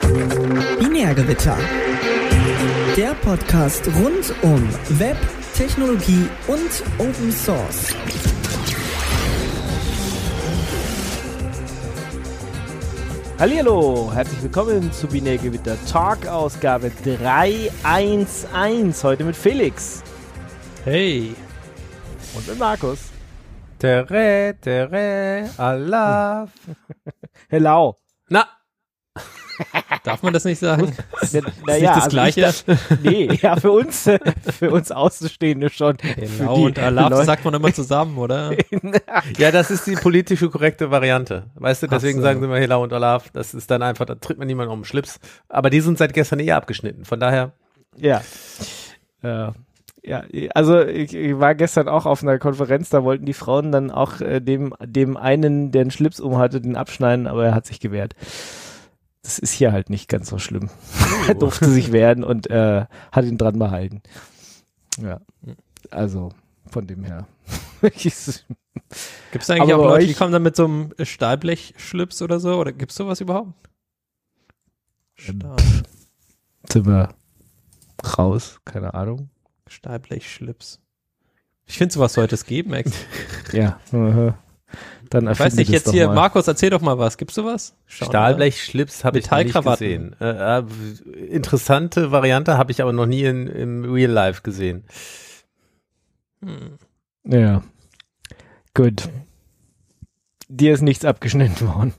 Binärgewitter. Der Podcast rund um Web, Technologie und Open Source. Hallo, herzlich willkommen zu Binärgewitter Talk Ausgabe 311. Heute mit Felix. Hey. Und mit Markus. Tere, tere, Allah. Hello. Na. Darf man das nicht sagen? Ja, na, ist ja, nicht das also Gleiche? Ich, nee, ja, für uns, für uns Außenstehende schon. Für Genau, die und Leute- sagt man immer zusammen, oder? Ja, das ist die politische korrekte Variante. Weißt du, deswegen so. sagen sie immer Hela und Olaf. Das ist dann einfach, da tritt man niemand um den Schlips. Aber die sind seit gestern eh abgeschnitten. Von daher, Ja. Äh, ja, also ich, ich war gestern auch auf einer Konferenz, da wollten die Frauen dann auch äh, dem, dem einen, der einen Schlips um hatte, den abschneiden, aber er hat sich gewehrt. Das ist hier halt nicht ganz so schlimm. er durfte sich wehren und äh, hat ihn dran behalten. Ja. Also von dem her. Gibt es eigentlich Aber auch Leute, euch- die kommen dann mit so einem Stahlblechschlips oder so? Oder gibt es sowas überhaupt? Stahl, Sind wir raus? Keine Ahnung. Stahlblechschlips. Ich finde sowas sollte es geben, Max. Ja. Dann Ich weiß nicht, jetzt hier, Markus, erzähl doch mal was. Gibt's sowas? Schauen wir. Stahlblechschlips habe ich noch nicht gesehen. Äh, äh, interessante Variante habe ich aber noch nie in, im Real Life gesehen. Hm. Ja. Gut. Dir ist nichts abgeschnitten worden.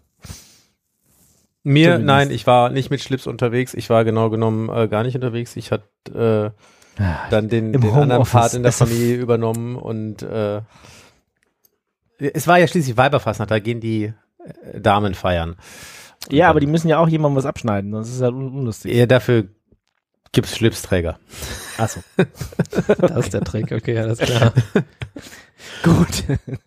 Mir, Zumindest. nein, ich war nicht mit Schlips unterwegs. Ich war genau genommen äh, gar nicht unterwegs. Ich hatte äh, dann den, den anderen. Part in der Familie übernommen und äh, es war ja schließlich Weiberfastnacht, da gehen die äh, Damen feiern. Ja, aber die müssen ja auch jemandem was abschneiden, sonst ist es halt un unlustig. eher dafür gibt's Schlipsträger. Achso. Das ist der Trick, okay, alles klar. Gut.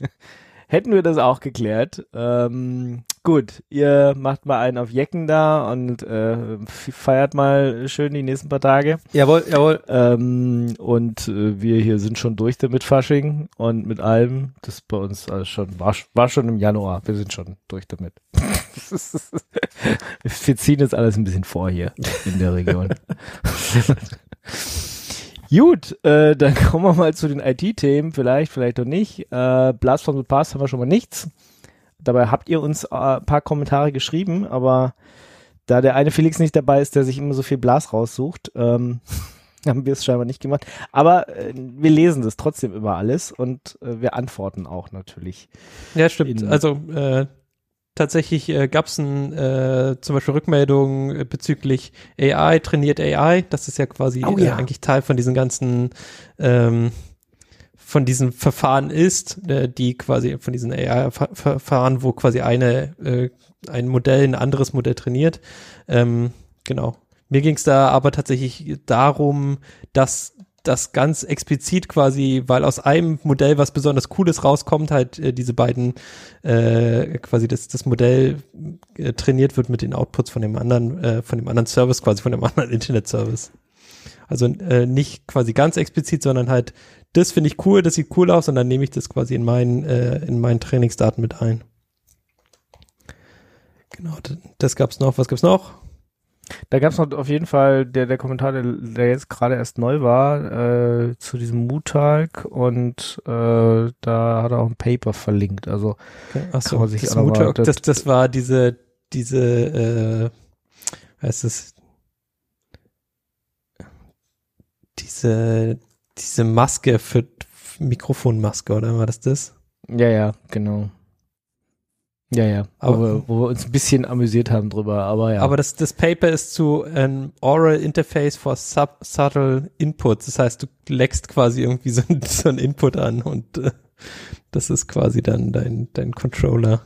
Hätten wir das auch geklärt. Ähm, gut, ihr macht mal einen auf Jecken da und äh, feiert mal schön die nächsten paar Tage. Jawohl, jawohl. Ähm, und äh, wir hier sind schon durch damit Fasching und mit allem. Das bei uns alles schon, war, war schon im Januar. Wir sind schon durch damit. wir ziehen jetzt alles ein bisschen vor hier in der Region. Gut, äh, dann kommen wir mal zu den IT-Themen, vielleicht, vielleicht auch nicht. Äh, Blast from the Past haben wir schon mal nichts. Dabei habt ihr uns äh, ein paar Kommentare geschrieben, aber da der eine Felix nicht dabei ist, der sich immer so viel Blas raussucht, ähm, haben wir es scheinbar nicht gemacht. Aber äh, wir lesen das trotzdem immer alles und äh, wir antworten auch natürlich. Ja, stimmt. Also äh, tatsächlich äh, gab es äh, zum Beispiel Rückmeldungen äh, bezüglich AI, trainiert AI. Das ist ja quasi Oh äh, ja. eigentlich Teil von diesen ganzen ähm, von diesen Verfahren ist, äh, die quasi von diesen AI-Verfahren, wo quasi eine äh, ein Modell ein anderes Modell trainiert. Ähm, genau. Mir ging es da aber tatsächlich darum, dass das ganz explizit quasi, weil aus einem Modell was besonders Cooles rauskommt, halt äh, diese beiden äh, quasi das, das Modell äh, trainiert wird mit den Outputs von dem anderen, äh, von dem anderen Service, quasi von dem anderen Internet-Service. Also äh, nicht quasi ganz explizit, sondern halt, das finde ich cool, das sieht cool aus und dann nehme ich das quasi in meinen, äh, in meinen Trainingsdaten mit ein. Genau, das, das gab's noch. Was gab's noch? Da gab es noch auf jeden Fall der, der Kommentar, der, der jetzt gerade erst neu war, äh, zu diesem Mutalk und äh, da hat er auch ein Paper verlinkt. Also Okay. Kann Achso, sich das, Motor, das, das war diese, diese, äh, heißt es, diese, diese Maske für Mikrofonmaske, oder war das das? ja, ja, genau. Ja, ja. Aber- Aber wo wir uns ein bisschen amüsiert haben drüber, aber ja. Aber das, das Paper ist zu ein Oral Interface for Sub Subtle Inputs. Das heißt, du leckst quasi irgendwie so, so ein Input an und äh, das ist quasi dann dein, dein Controller.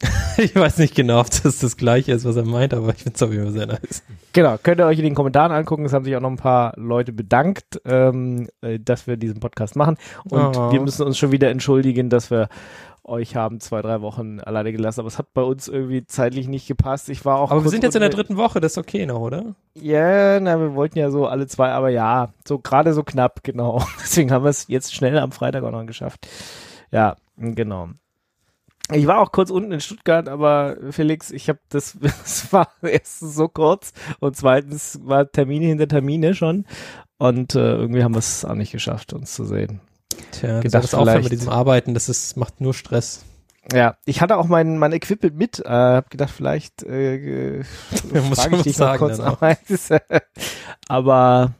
ich weiß nicht genau, ob das das gleiche ist, was er meint, aber ich finde es auf jeden Fall sehr nice. Genau, könnt ihr euch in den Kommentaren angucken. Es haben sich auch noch ein paar Leute bedankt, ähm, äh, dass wir diesen Podcast machen. Und Oh. wir müssen uns schon wieder entschuldigen, dass wir euch haben zwei, drei Wochen alleine gelassen. Aber es hat bei uns irgendwie zeitlich nicht gepasst. Ich war auch. Aber wir sind jetzt in der dritten Woche, das ist okay noch, oder? Ja, na, wir wollten ja so alle zwei, aber ja, so gerade so knapp, genau. Deswegen haben wir es jetzt schnell am Freitag auch noch geschafft. Ja, genau. Ich war auch kurz unten in Stuttgart, aber Felix, ich habe das, es war erstens so kurz und zweitens war Termine hinter Termine schon und äh, irgendwie haben wir es auch nicht geschafft, uns zu sehen. Tja, Gedacht, das aufhören mit diesem Arbeiten, das ist, macht nur Stress. Ja, ich hatte auch mein, mein Equipment mit, äh, hab gedacht, vielleicht äh, Muss ich dich was noch sagen kurz auch. Aber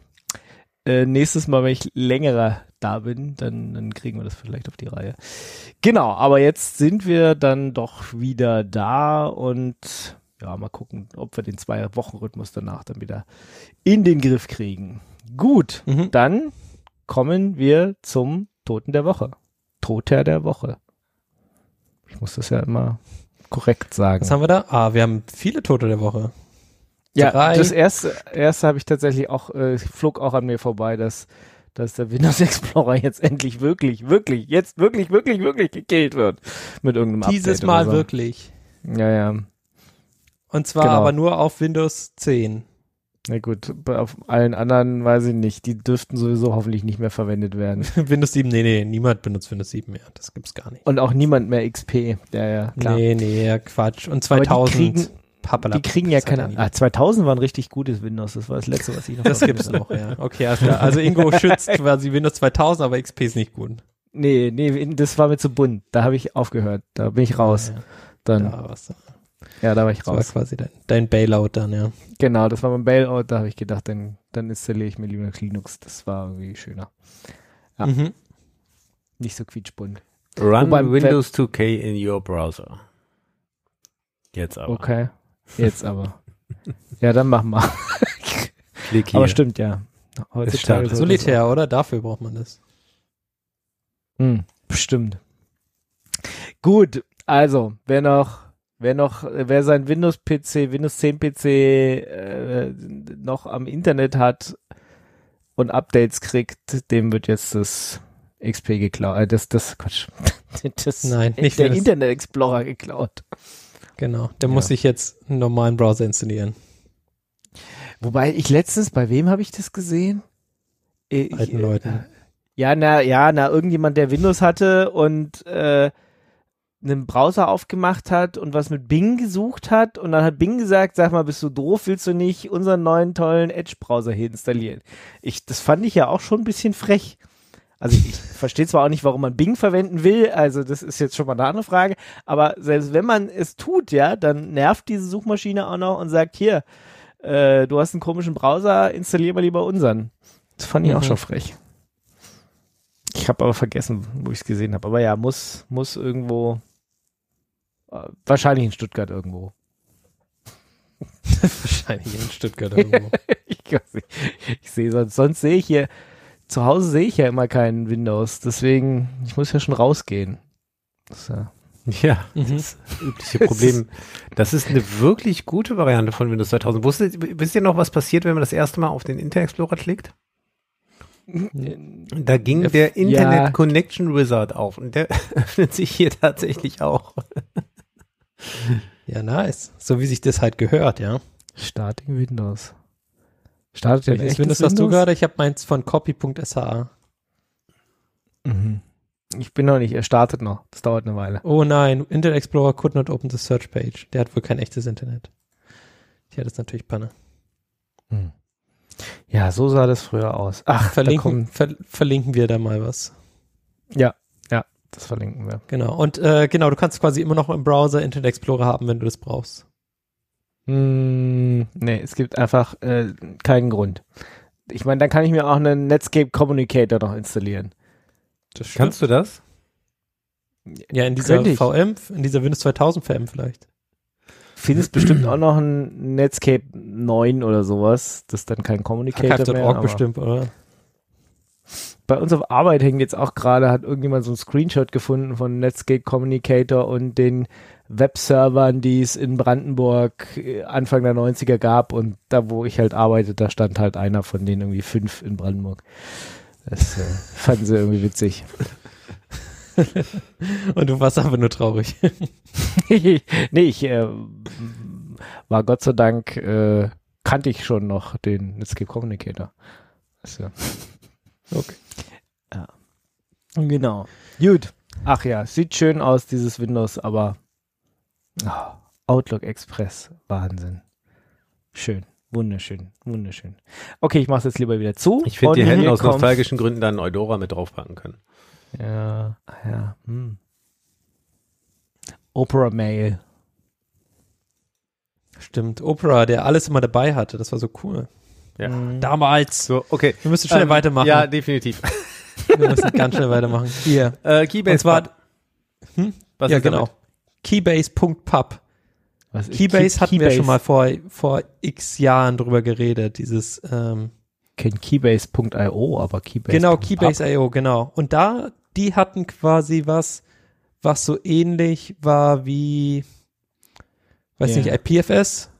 äh, nächstes Mal, wenn ich längerer da bin, dann, dann kriegen wir das vielleicht auf die Reihe. Genau, aber jetzt sind wir dann doch wieder da und ja, mal gucken, ob wir den Zwei-Wochen-Rhythmus danach dann wieder in den Griff kriegen. Gut, Mhm. dann kommen wir zum Toten der Woche. Toter der Woche. Ich muss das ja immer korrekt sagen. Was haben wir da? Ah, wir haben viele Tote der Woche. Ja, Drei. das erste, erste habe ich tatsächlich auch, äh, flog auch an mir vorbei, dass, dass der Windows Explorer jetzt endlich wirklich, wirklich, jetzt wirklich, wirklich, wirklich gekillt wird mit irgendeinem Dieses Update Mal so. wirklich. Ja, ja. Und zwar Genau. aber nur auf Windows 10. Na gut, auf allen anderen weiß ich nicht. Die dürften sowieso hoffentlich nicht mehr verwendet werden. Windows 7, nee, nee, niemand benutzt Windows 7 mehr. Das gibt's gar nicht. Und auch niemand mehr XP. Ja, ja, klar. Nee, nee, ja, Quatsch. Und Aber 2000. Die kriegen, Pappalapapp, die kriegen ja das keine. Ah, 2000 war ein richtig gutes Windows. Das war das letzte, was ich noch. Das gibt's noch, ja. Okay, klar. Also Ingo schützt quasi Windows 2000, aber XP ist nicht gut. Nee, nee, das war mir zu bunt. Da habe ich aufgehört. Da bin ich raus. Ja, Dann, ja. ja, Ja, da war ich das war raus. quasi dein, dein Bailout dann, ja. Genau, das war mein Bailout. Da habe ich gedacht, dann, dann installiere ich mir Linux Linux. Das war irgendwie schöner. Ja. Mhm. Nicht so quietschbunt. Run Wobei- Windows 2K in your browser. Jetzt aber. Okay. Jetzt aber. ja, dann machen wir. Klick hier. Aber stimmt, ja. Heutzutage Solitär, oder? Dafür braucht man das. Hm, bestimmt. Gut, also, wer noch, wer noch, wer sein Windows-PC, Windows 10 PC äh, noch am Internet hat und Updates kriegt, dem wird jetzt das XP geklaut. Äh, das, das, Quatsch. Das, Nein, nicht der Windows- Internet Explorer geklaut. Genau. Der Ja. muss sich jetzt einen normalen Browser installieren. Wobei ich letztens, bei wem habe ich das gesehen? Äh, Ich, Alten Leuten. Ja, na, ja, na, irgendjemand, der Windows hatte und äh, einen Browser aufgemacht hat und was mit Bing gesucht hat und dann hat Bing gesagt, sag mal, bist du doof, willst du nicht unseren neuen tollen Edge-Browser hier installieren? Ich, das fand ich ja auch schon ein bisschen frech. Also ich, ich verstehe zwar auch nicht, warum man Bing verwenden will, also das ist jetzt schon mal eine andere Frage, aber selbst wenn man es tut, ja, dann nervt diese Suchmaschine auch noch und sagt, hier, äh, du hast einen komischen Browser, installier mal lieber unseren. Das fand ich auch Mhm. schon frech. Ich habe aber vergessen, wo ich es gesehen habe. Aber ja, muss, muss irgendwo, äh, wahrscheinlich in Stuttgart irgendwo. Wahrscheinlich in Stuttgart irgendwo. ich ich sehe sonst, sonst sehe ich hier, zu Hause sehe ich ja immer keinen Windows. Deswegen, ich muss ja schon rausgehen. Das ist ja, Mhm. das übliche Problem. Das ist eine wirklich gute Variante von Windows 2000. Wusstet, wisst ihr noch, was passiert, wenn man das erste Mal auf den Internet Explorer klickt? Da ging der Internet ja. Connection Wizard auf und der öffnet sich hier tatsächlich auch. Ja, nice. So wie sich das halt gehört, ja. Starting Windows. Startet ja Welches Windows hast du gerade? Ich habe meins von copy.sa. Mhm. Ich bin noch nicht, er startet noch. Das dauert eine Weile. Oh nein, Internet Explorer could not open the search page. Der hat wohl kein echtes Internet. Ja, das ist natürlich Panne. Ja, so sah das früher aus. Ach, da Verlinken, kommen, ver verlinken wir da mal was. ja, ja, das verlinken wir. Genau. Und äh, genau, du kannst quasi immer noch im Browser Internet Explorer haben, wenn du das brauchst. Hm, nee, es gibt einfach äh, keinen Grund. Ich meine, dann kann ich mir auch einen Netscape Communicator noch installieren. Das Kannst du das? Ja, in dieser. VM, in dieser Windows 2000 VM vielleicht. Findest bestimmt auch noch ein Netscape 9 oder sowas. Das ist dann kein Communicator mehr. Archive.org aber bestimmt, oder? Bei uns auf Arbeit hängt jetzt auch gerade, hat irgendjemand so einen Screenshot gefunden von Netscape Communicator und den Webservern, die es in Brandenburg äh, Anfang der 90er gab und da, wo ich halt arbeite, da stand halt einer von denen irgendwie fünf in Brandenburg. Das äh, fanden sie irgendwie witzig. Und du warst einfach nur traurig. nee, ich äh, war Gott sei Dank, äh, kannte ich schon noch den Netscape Communicator. Also, Okay. ja. Genau. Gut. Ach ja, sieht schön aus, dieses Windows, aber oh, Outlook Express, Wahnsinn. Schön, wunderschön, wunderschön. Okay, ich mache es jetzt lieber wieder zu. Ich finde, die hätten hier aus nostalgischen Gründen dann Eudora mit draufpacken können. Ja, ja. Hm. Opera Mail. Stimmt, Opera, der alles immer dabei hatte, das war so cool. Ja. Hm. Damals. So, okay. Wir müssen schnell Ähm, weitermachen. Ja, definitiv. Wir müssen ganz schnell weitermachen. Hier. Äh, Keybase. Und zwar, hm? Was ja ist genau. damit? Keybase.pub. Was Keybase Key- hatten wir Keybase? schon mal vor, vor x Jahren drüber geredet, dieses, ähm, Kennt Keybase.io, aber Keybase. genau, Keybase.io, genau. Und da, die hatten quasi was, was so ähnlich war wie, weiß Ja. nicht, IPFS,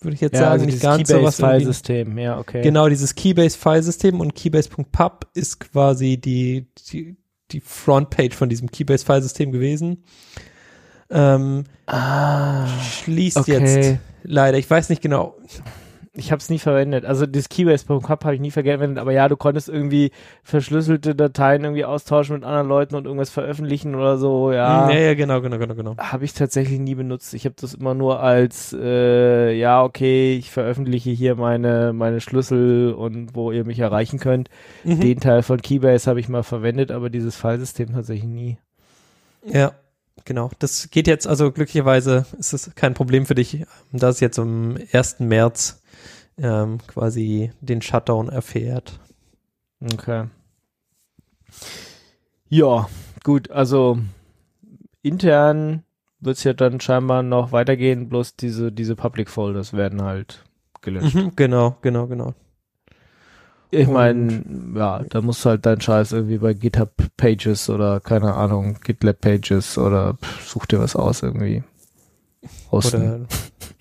würde ich jetzt ja, sagen, also nicht dieses ganz so was irgendwie- Keybase-Filesystem. Ja, okay. Genau, dieses Keybase-Filesystem und Keybase.pub ist quasi die, die, die Frontpage von diesem Keybase-Filesystem gewesen. Ähm, Ah, schließt okay. jetzt leider, ich weiß nicht genau. Ich habe es nie verwendet. Also das Keybase.com habe ich nie verwendet, aber ja, du konntest irgendwie verschlüsselte Dateien irgendwie austauschen mit anderen Leuten und irgendwas veröffentlichen oder so. Ja, Ja, ja, genau, genau, genau, genau. habe ich tatsächlich nie benutzt. Ich habe das immer nur als äh, ja, okay, ich veröffentliche hier meine meine Schlüssel und wo ihr mich erreichen könnt. Mhm. Den Teil von Keybase habe ich mal verwendet, aber dieses Filesystem tatsächlich nie. Ja, genau. Das geht jetzt, also glücklicherweise ist es kein Problem für dich, da es jetzt am 1. März ähm, quasi den Shutdown erfährt. Okay. Ja, gut, also intern wird es ja dann scheinbar noch weitergehen, bloß diese, diese Public Folders werden halt gelöscht. Mhm, genau, genau, genau. Ich meine, ja, da musst du halt deinen Scheiß irgendwie bei GitHub Pages oder keine Ahnung, GitLab Pages oder pff, such dir was aus irgendwie. Hosten. Oder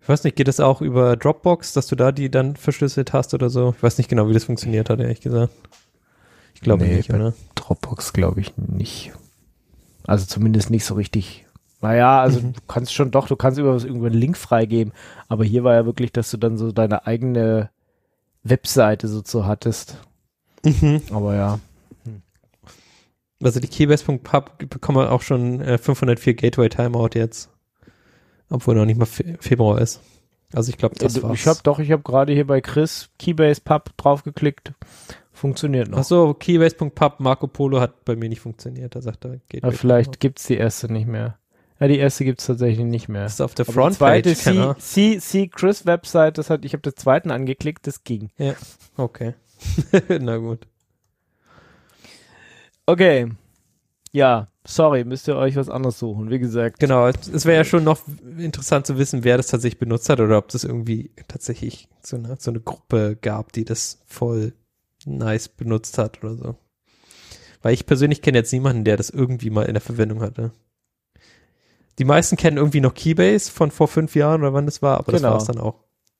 ich weiß nicht, geht das auch über Dropbox, dass du da die dann verschlüsselt hast oder so? Ich weiß nicht genau, wie das funktioniert hat, ehrlich gesagt. Ich glaube Nee, nicht, bei- oder? Dropbox glaube ich nicht. Also zumindest nicht so richtig. Naja, also Mhm. du kannst schon doch, du kannst über was irgendwo einen Link freigeben, aber hier war ja wirklich, dass du dann so deine eigene Webseite so zu hattest. Mhm. Aber ja. Also die Keybase.pub bekommen auch schon äh, 504 Gateway Timeout jetzt. Obwohl noch nicht mal Fe Februar ist. Also ich glaube, das Äh, war's. ich habe doch, ich habe gerade hier bei Chris Keybase Pub draufgeklickt. Funktioniert noch. Ach so, Keybase.pub Marco Polo hat bei mir nicht funktioniert. Da sagt er, Gateway aber vielleicht gibt's die erste nicht mehr. Ja, die erste gibt's tatsächlich nicht mehr. Das ist auf der Aber die zweite. C, C, C Chris Website, das hat, ich habe den zweiten angeklickt, das ging. Okay. Na gut. Okay. Ja, sorry, müsst ihr euch was anderes suchen. Wie gesagt, Genau, es wäre ja schon noch interessant zu wissen, wer das tatsächlich benutzt hat oder ob das irgendwie tatsächlich so eine, so eine Gruppe gab, die das voll nice benutzt hat oder so. Weil ich persönlich kenne jetzt niemanden, der das irgendwie mal in der Verwendung hatte. Die meisten kennen irgendwie noch Keybase von vor fünf Jahren oder wann das war, aber das Genau. war es dann auch.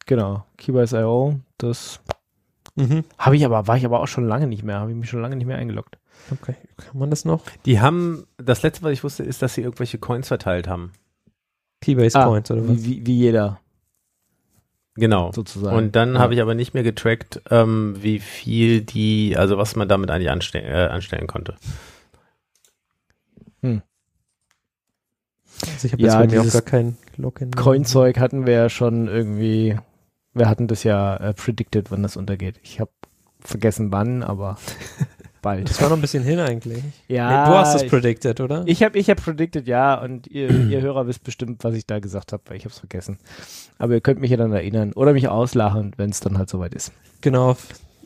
genau, Keybase.io, das Mhm. habe ich aber, war ich aber auch schon lange nicht mehr, habe ich mich schon lange nicht mehr eingeloggt. Okay, kann man das noch? Die haben, das letzte, was ich wusste, ist, dass sie irgendwelche Coins verteilt haben. Keybase Ah, Points oder was? Wie, wie, jeder, Genau. sozusagen. Und dann Ja. habe ich aber nicht mehr getrackt, ähm, wie viel die, also was man damit eigentlich anste äh, anstellen konnte. Also ich habe Ja, jetzt bei mir auch gar kein Login. Coinzeug hatten wir ja schon irgendwie, wir hatten das ja äh, predicted, wann das untergeht. Ich habe vergessen wann, aber bald. Das war noch ein bisschen hin eigentlich. Ja, nee, du hast es ich- predicted, oder? Ich habe ich hab predicted, ja, und ihr, ihr Hörer wisst bestimmt, was ich da gesagt habe, weil ich habe es vergessen. Aber ihr könnt mich ja dann erinnern oder mich auslachen, wenn es dann halt soweit ist. genau,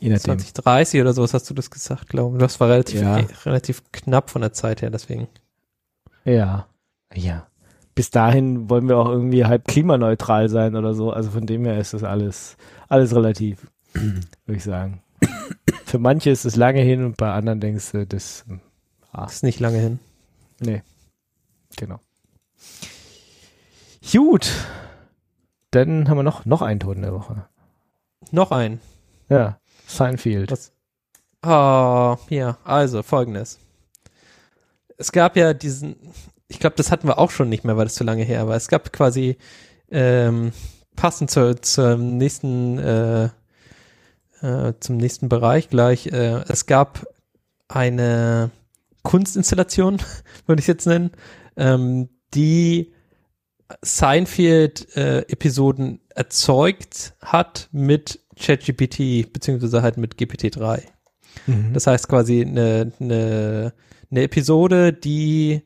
Je nachdem. 2030 oder sowas hast du das gesagt, glaube ich. Das war relativ, Ja. eh, relativ knapp von der Zeit her, deswegen. Ja. Ja. Bis dahin wollen wir auch irgendwie halb klimaneutral sein oder so. Also von dem her ist das alles, alles relativ, würde ich sagen. Für manche ist es lange hin und bei anderen denkst du, das, ah, Das ist nicht lange hin. nee. Genau. Gut. Dann haben wir noch, noch einen Ton der Woche. Noch ein. Ja. Seinfeld. Was? Ah, ja, also folgendes. Es gab ja diesen, ich glaube, das hatten wir auch schon nicht mehr, weil das zu lange her war. Es gab quasi ähm, passend zur, zum nächsten äh, äh, zum nächsten Bereich gleich. Äh, es gab eine Kunstinstallation, würde ich jetzt nennen, ähm, die Seinfeld-Episoden erzeugt hat mit ChatGPT, beziehungsweise halt mit GPT-3. Mhm. Das heißt quasi eine, eine, eine Episode, die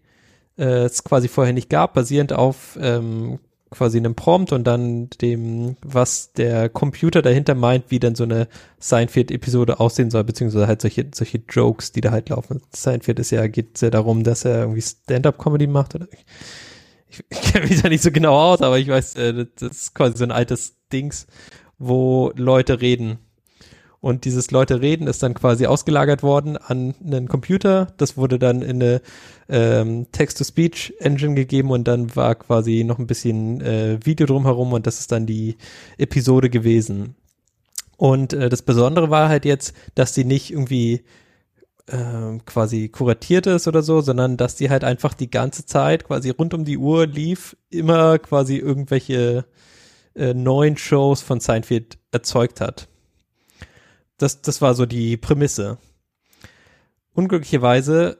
äh, es quasi vorher nicht gab, basierend auf ähm, quasi einem Prompt und dann dem, was der Computer dahinter meint, wie dann so eine Seinfeld-Episode aussehen soll, beziehungsweise halt solche, solche Jokes, die da halt laufen. Seinfeld ist ja, geht sehr darum, dass er irgendwie Stand-up-Comedy macht oder ich, ich, kenne mich da nicht so genau aus, aber ich weiß, äh, das ist quasi so ein altes Dings, wo Leute reden. Und dieses Leute reden ist dann quasi ausgelagert worden an einen Computer. Das wurde dann in eine ähm, Text-to-Speech-Engine gegeben und dann war quasi noch ein bisschen äh, Video drumherum und das ist dann die Episode gewesen. Und äh, das Besondere war halt jetzt, dass die nicht irgendwie äh, quasi kuratiert ist oder so, sondern dass die halt einfach die ganze Zeit quasi rund um die Uhr lief, immer quasi irgendwelche äh, neuen Shows von Seinfeld erzeugt hat. Das, das war so die Prämisse. Unglücklicherweise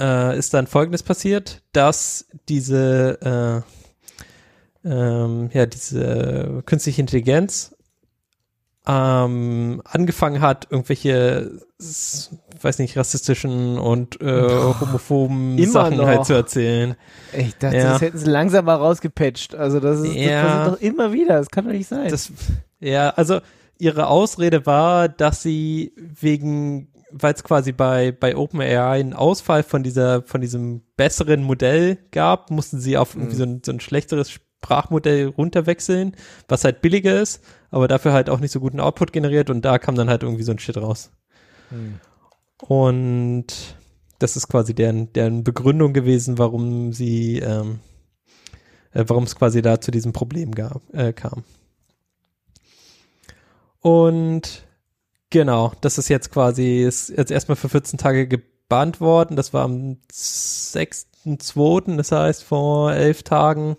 äh, ist dann Folgendes passiert, dass diese, äh, ähm, ja, diese künstliche Intelligenz ähm, angefangen hat, irgendwelche, weiß nicht, rassistischen und äh, homophoben Immer Sachen noch. halt zu erzählen. Ich dachte, Ja. das hätten sie langsam mal rausgepatcht. Also das ist Ja. das passiert doch immer wieder. Das kann doch nicht sein. Das, ja, also ihre Ausrede war, dass sie wegen, weil es quasi bei, bei OpenAI einen Ausfall von dieser, von diesem besseren Modell gab, mussten sie auf irgendwie so, ein, so ein schlechteres Sprachmodell runterwechseln, was halt billiger ist, aber dafür halt auch nicht so guten Output generiert und da kam dann halt irgendwie so ein Shit raus. Hm. Und das ist quasi deren, deren Begründung gewesen, warum sie, ähm, äh, warum es quasi da zu diesem Problem gab, äh, kam. Und genau, das ist jetzt quasi, ist jetzt erstmal für 14 Tage gebannt worden. Das war am 6.2., das heißt vor elf Tagen.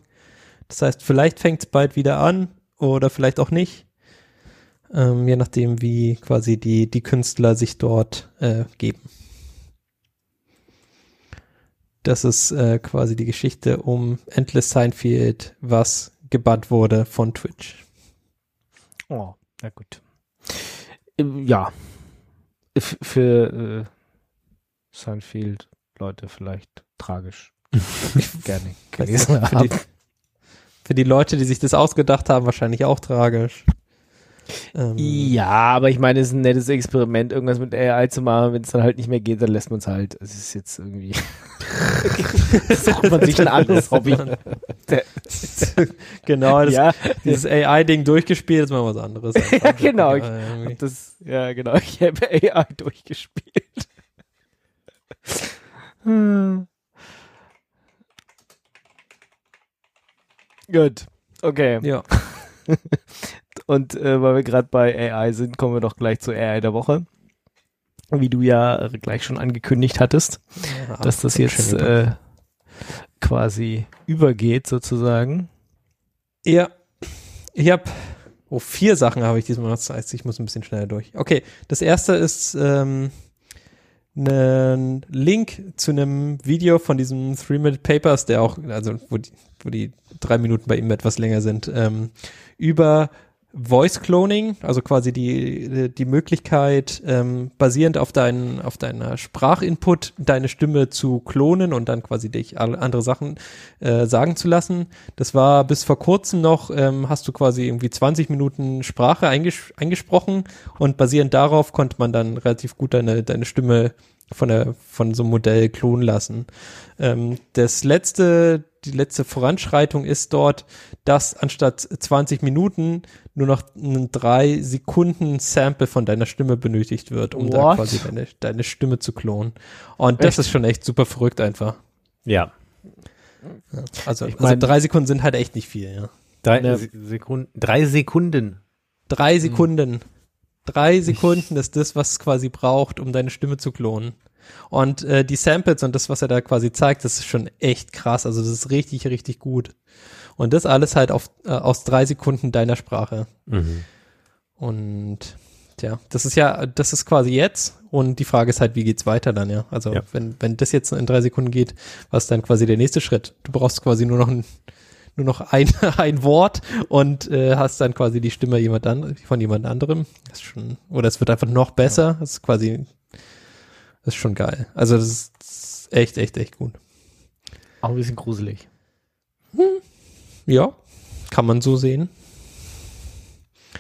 Das heißt, vielleicht fängt es bald wieder an oder vielleicht auch nicht. Ähm, je nachdem, wie quasi die, die Künstler sich dort äh, geben. Das ist äh, quasi die Geschichte um Endless Seinfeld, was gebannt wurde von Twitch. Oh, na gut. Ja. Für äh, Seinfeld Leute vielleicht tragisch. Gerne gelesen für, die, für die Leute, die sich das ausgedacht haben, wahrscheinlich auch tragisch. Ähm, Ja, aber ich meine, es ist ein nettes Experiment, irgendwas mit AI zu machen. Wenn es dann halt nicht mehr geht, dann lässt man es halt. Es ist jetzt irgendwie. Sucht man sich ein anderes Hobby. genau, das, ja, dieses AI-Ding durchgespielt, ist mal was anderes. Ja, genau. Irgendwie. das, ja, genau. Ich habe AI durchgespielt. Hm. Gut. Okay. ja. Und äh, weil wir gerade bei AI sind, kommen wir doch gleich zur AI der Woche. Wie du ja äh, gleich schon angekündigt hattest, dass das jetzt äh, quasi übergeht sozusagen. Ja, ich habe, oh, vier Sachen habe ich diesmal, das heißt, ich muss ein bisschen schneller durch. Okay, das erste ist ähm, ein Link zu einem Video von diesem Three-Minute Papers, der auch, also wo die, wo die drei Minuten bei ihm etwas länger sind, ähm, über Voice Cloning, also quasi die, die Möglichkeit, ähm, basierend auf, deinen, auf deiner Sprachinput deine Stimme zu klonen und dann quasi dich andere Sachen äh, sagen zu lassen. Das war bis vor kurzem noch, ähm, hast du quasi irgendwie 20 Minuten Sprache einges eingesprochen und basierend darauf konnte man dann relativ gut deine, deine Stimme von, der, von so einem Modell klonen lassen. Ähm, das letzte, die letzte Voranschreitung ist dort, dass anstatt 20 Minuten nur noch ein drei Sekunden Sample von deiner Stimme benötigt wird, um da What? quasi deine, deine Stimme zu klonen. Und das Echt? ist schon echt super verrückt einfach. Ja. Also, Ich also mein- drei Sekunden sind halt echt nicht viel, ja. Drei, Ne. Se- Sekunden, drei Sekunden. Drei Sekunden. Drei Sekunden ist das, was es quasi braucht, um deine Stimme zu klonen. Und äh, die Samples und das, was er da quasi zeigt, das ist schon echt krass. Also das ist richtig, richtig gut. Und das alles halt auf, äh, aus drei Sekunden deiner Sprache. Mhm. Und tja, das ist ja, das ist quasi jetzt und die Frage ist halt, wie geht's weiter dann, ja? Also Ja. wenn, wenn das jetzt in drei Sekunden geht, was ist dann quasi der nächste Schritt? Du brauchst quasi nur noch ein, nur noch ein, ein Wort und äh, hast dann quasi die Stimme jemand an, von jemand anderem. Das ist schon, oder es wird einfach noch besser. Das ist quasi, das ist schon geil. Also das ist, das ist echt, echt, echt gut. Auch ein bisschen gruselig. Ja, kann man so sehen.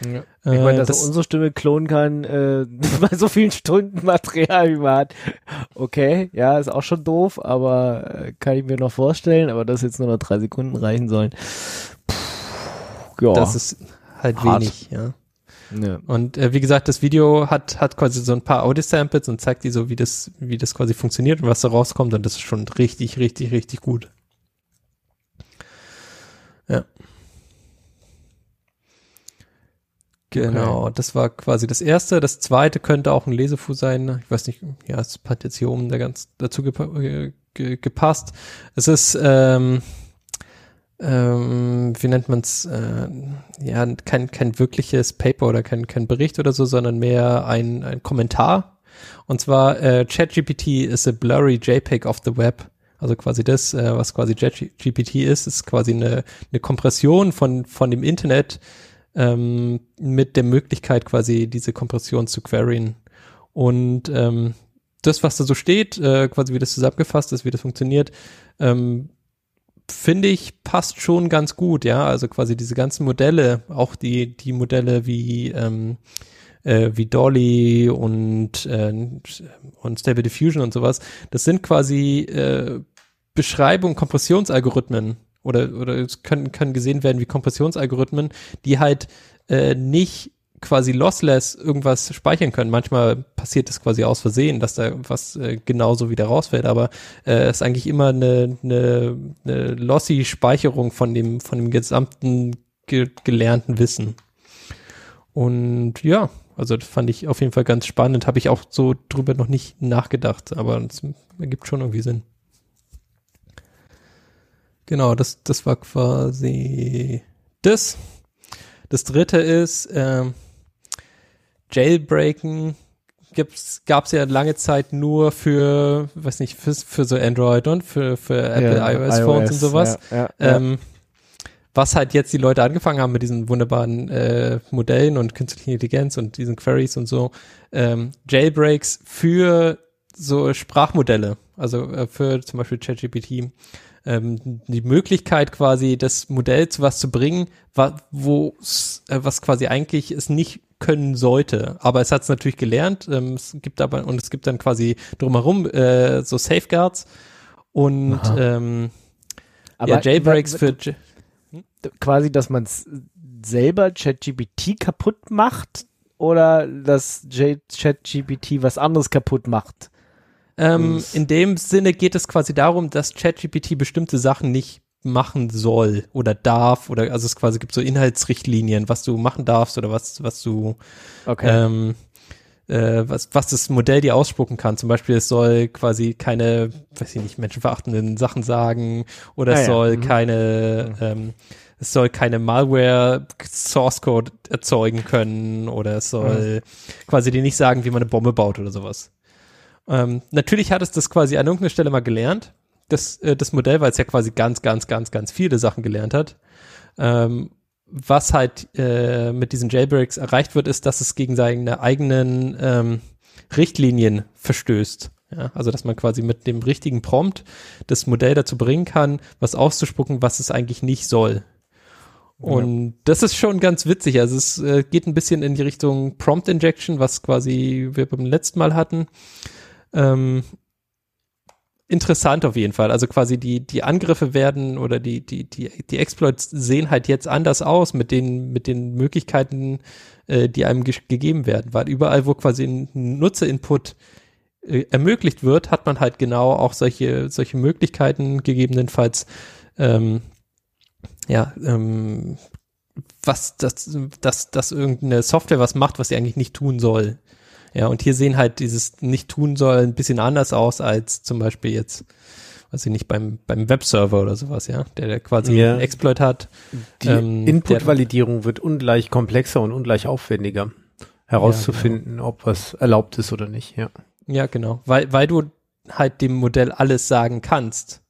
Ja. Äh, Ich meine, dass das- er unsere Stimme klonen kann, äh, bei so vielen Stunden Material, wie man hat. Okay, ja, ist auch schon doof, aber äh, kann ich mir noch vorstellen, aber dass jetzt nur noch drei Sekunden reichen sollen. Puh, ja. Das ist halt Hart. wenig, ja. Ja. Und äh, wie gesagt, das Video hat, hat quasi so ein paar Audio-Samples und zeigt dir so, wie das, wie das quasi funktioniert und was da rauskommt. Und das ist schon richtig, richtig, richtig gut. Ja. Genau, das war quasi das erste. Das zweite könnte auch ein Lesefuß sein. Ich weiß nicht, ja, es hat jetzt hier oben da ganz dazu äh, ge gepasst. Es ist, ähm, ähm, wie nennt man es, äh, ja, kein, kein wirkliches Paper oder kein, kein Bericht oder so, sondern mehr ein, ein Kommentar. Und zwar, äh, ChatGPT is a blurry JPEG of the web. Also quasi das, äh, was quasi ChatGPT ist, ist quasi eine, eine Kompression von, von dem Internet ähm, mit der Möglichkeit quasi diese Kompression zu queryen. Und ähm, das, was da so steht, äh, quasi wie das zusammengefasst ist, wie das funktioniert, ähm, finde ich, passt schon ganz gut, ja. Also quasi diese ganzen Modelle, auch die, die Modelle wie, ähm, äh, wie Dolly und, äh, und Stable Diffusion und sowas, das sind quasi äh, Beschreibung, Kompressionsalgorithmen oder, oder es können, können gesehen werden wie Kompressionsalgorithmen, die halt äh, nicht quasi lossless irgendwas speichern können. Manchmal passiert das quasi aus Versehen, dass da was äh, genauso wieder rausfällt, aber äh, es ist eigentlich immer eine, eine, eine lossy Speicherung von dem, von dem gesamten ge gelernten Wissen. Und ja, also das fand ich auf jeden Fall ganz spannend, habe ich auch so drüber noch nicht nachgedacht, aber es ergibt schon irgendwie Sinn. Genau, das, das war quasi das. Das dritte ist, ähm, Jailbreaken gibt's, gab's ja lange Zeit nur für, weiß nicht, für, für so Android und für, für Apple Ja, iOS Phones und sowas. Ja, ja. Ähm, was halt jetzt die Leute angefangen haben mit diesen wunderbaren äh, Modellen und künstliche Intelligenz und diesen Queries und so, ähm, Jailbreaks für so Sprachmodelle, also äh, für zum Beispiel ChatGPT, ähm, die Möglichkeit quasi das Modell zu was zu bringen, wa wo äh, was quasi eigentlich es nicht können sollte, aber es hat es natürlich gelernt. Ähm, es gibt aber und es gibt dann quasi drumherum äh, so Safeguards und ähm, ja, Jailbreaks für J quasi, dass man es selber ChatGPT kaputt macht oder dass ChatGPT was anderes kaputt macht. Ähm, in dem Sinne geht es quasi darum, dass ChatGPT bestimmte Sachen nicht machen soll oder darf oder also es quasi gibt so Inhaltsrichtlinien, was du machen darfst oder was was du Okay. ähm, äh, was was das Modell dir ausspucken kann. Zum Beispiel es soll quasi keine, weiß ich nicht, menschenverachtenden Sachen sagen oder Ah es ja, soll mhm. keine ähm, es soll keine Malware Source Code erzeugen können oder es soll quasi dir nicht sagen, wie man eine Bombe baut oder sowas. Ähm, natürlich hat es das quasi an irgendeiner Stelle mal gelernt, das, äh, das Modell, weil es ja quasi ganz, ganz, ganz, ganz viele Sachen gelernt hat. Ähm, was halt äh, mit diesen Jailbreaks erreicht wird, ist, dass es gegen seine eigenen ähm, Richtlinien verstößt. Ja, also dass man quasi mit dem richtigen Prompt das Modell dazu bringen kann, was auszuspucken, was es eigentlich nicht soll. Und das ist schon ganz witzig. Also es äh, geht ein bisschen in die Richtung Prompt Injection, was quasi wir beim letzten Mal hatten. Ähm, interessant auf jeden Fall. Also quasi die, die Angriffe werden oder die, die, die, die Exploits sehen halt jetzt anders aus mit den, mit den Möglichkeiten, äh, die einem ge gegeben werden. Weil überall, wo quasi ein Nutzerinput äh, ermöglicht wird, hat man halt genau auch solche, solche Möglichkeiten gegebenenfalls, ähm, ja, ähm, was, dass, dass, dass irgendeine Software was macht, was sie eigentlich nicht tun soll. Ja, und hier sehen halt dieses nicht tun soll ein bisschen anders aus als zum Beispiel jetzt, weiß ich nicht, beim, beim Webserver oder sowas, ja, der, der quasi Ja. einen Exploit hat. Die Ähm, Input-Validierung wird ungleich komplexer und ungleich aufwendiger. herauszufinden, ob was erlaubt ist oder nicht, ja. Ja, genau. Weil, weil du halt dem Modell alles sagen kannst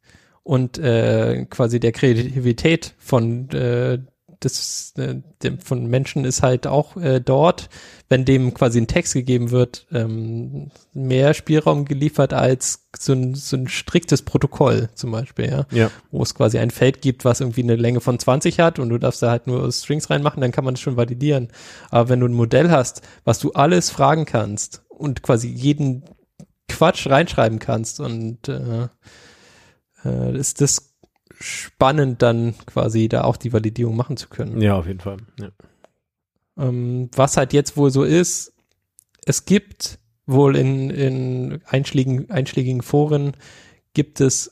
und äh, quasi der Kreativität von äh, des, äh, dem, von Menschen ist halt auch äh, dort, wenn dem quasi ein Text gegeben wird, ähm, mehr Spielraum geliefert als so ein, so ein striktes Protokoll zum Beispiel, ja? Ja. Wo es quasi ein Feld gibt, was irgendwie eine Länge von 20 hat und du darfst da halt nur Strings reinmachen, dann kann man das schon validieren. Aber wenn du ein Modell hast, was du alles fragen kannst und quasi jeden Quatsch reinschreiben kannst und äh, äh, ist das spannend, dann quasi da auch die Validierung machen zu können. Ja, auf jeden Fall. Ja. Ähm, was halt jetzt wohl so ist, es gibt wohl in, in einschlägigen, einschlägigen Foren gibt es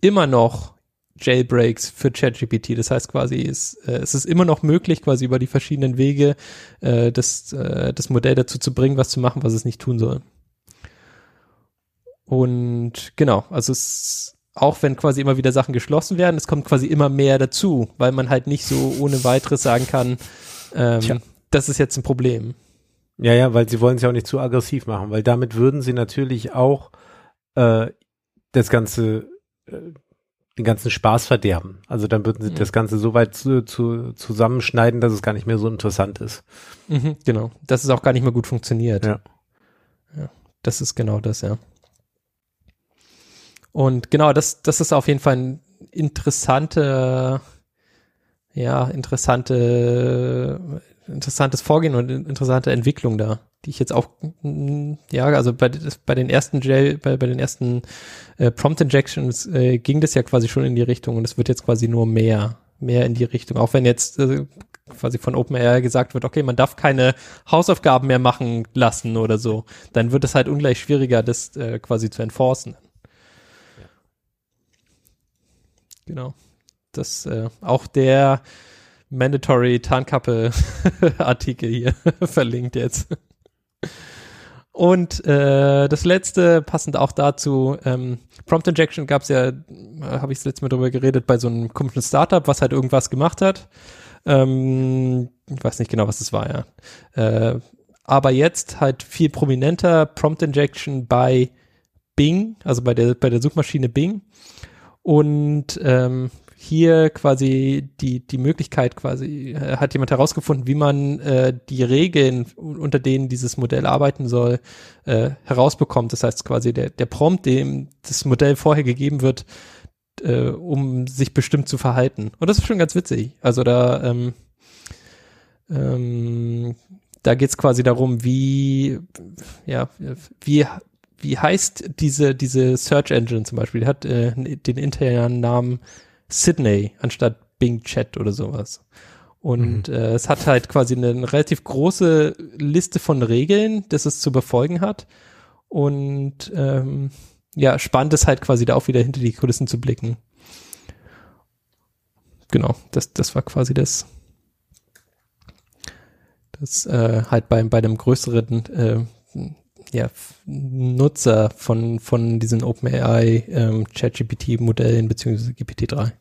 immer noch Jailbreaks für ChatGPT. Das heißt quasi, es, äh, es ist immer noch möglich, quasi über die verschiedenen Wege äh, das, äh, das Modell dazu zu bringen, was zu machen, was es nicht tun soll. Und genau, also es, auch wenn quasi immer wieder Sachen geschlossen werden, es kommt quasi immer mehr dazu, weil man halt nicht so ohne weiteres sagen kann, ähm, das ist jetzt ein Problem. Ja, ja, weil sie wollen es ja auch nicht zu aggressiv machen, weil damit würden sie natürlich auch äh, das ganze, äh, den ganzen Spaß verderben. Also dann würden sie Mhm. das Ganze so weit zu, zu, zusammenschneiden, dass es gar nicht mehr so interessant ist. Mhm, genau. Dass es auch gar nicht mehr gut funktioniert. Ja. ja. Das ist genau das, ja. Und genau, das, das ist auf jeden Fall ein interessante, ja, interessante, interessantes Vorgehen und interessante Entwicklung da, die ich jetzt auch, ja, also bei, bei den ersten Jail, bei, bei den ersten äh, Prompt Injections äh, ging das ja quasi schon in die Richtung und es wird jetzt quasi nur mehr, mehr in die Richtung. Auch wenn jetzt äh, quasi von OpenAI gesagt wird, okay, man darf keine Hausaufgaben mehr machen lassen oder so, dann wird es halt ungleich schwieriger, das äh, quasi zu enforcen. Genau. Das äh, auch der Mandatory Tarnkappe Artikel hier verlinkt jetzt. Und äh, das letzte, passend auch dazu, ähm, Prompt Injection gab es ja, äh, habe ich das letzte Mal drüber geredet, bei so einem komischen Startup, was halt irgendwas gemacht hat. Ähm, ich weiß nicht genau, was das war, ja. Äh, aber jetzt halt viel prominenter Prompt Injection bei Bing, also bei der, bei der Suchmaschine Bing. Und ähm, hier quasi die, die Möglichkeit quasi, äh, hat jemand herausgefunden, wie man äh, die Regeln, unter denen dieses Modell arbeiten soll, äh, herausbekommt. Das heißt quasi der, der Prompt, dem das Modell vorher gegeben wird, äh, um sich bestimmt zu verhalten. Und das ist schon ganz witzig. Also da, ähm, ähm, da geht's quasi darum, wie, ja, wie, wie heißt diese, diese Search Engine zum Beispiel? Die hat äh, den internen Namen Sydney anstatt Bing Chat oder sowas. Und äh, es hat halt quasi eine, eine relativ große Liste von Regeln, das es zu befolgen hat. Und ähm, ja, spannend ist halt quasi da auch wieder hinter die Kulissen zu blicken. Genau, das, das war quasi das, das äh, halt bei, bei einem größeren äh, ja, Nutzer von, von diesen OpenAI ähm, ChatGPT-Modellen beziehungsweise GPT-3.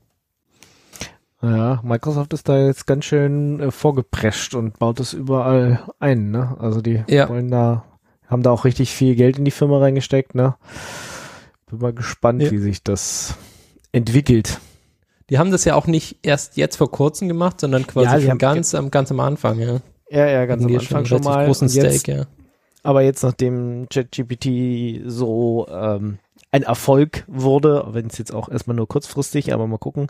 Ja, Microsoft ist da jetzt ganz schön äh, vorgeprescht und baut es überall ein, ne? Also die Ja. wollen da, haben da auch richtig viel Geld in die Firma reingesteckt, ne? Bin mal gespannt, Ja. wie sich das entwickelt. Die haben das ja auch nicht erst jetzt vor kurzem gemacht, sondern quasi Ja, schon ganz, am, ganz am Anfang, ja. Ja, ja, ganz am Anfang schon relativ mal. großen Und jetzt, ja. Aber jetzt, nachdem ChatGPT so ähm, ein Erfolg wurde, wenn es jetzt auch erstmal nur kurzfristig, aber mal gucken,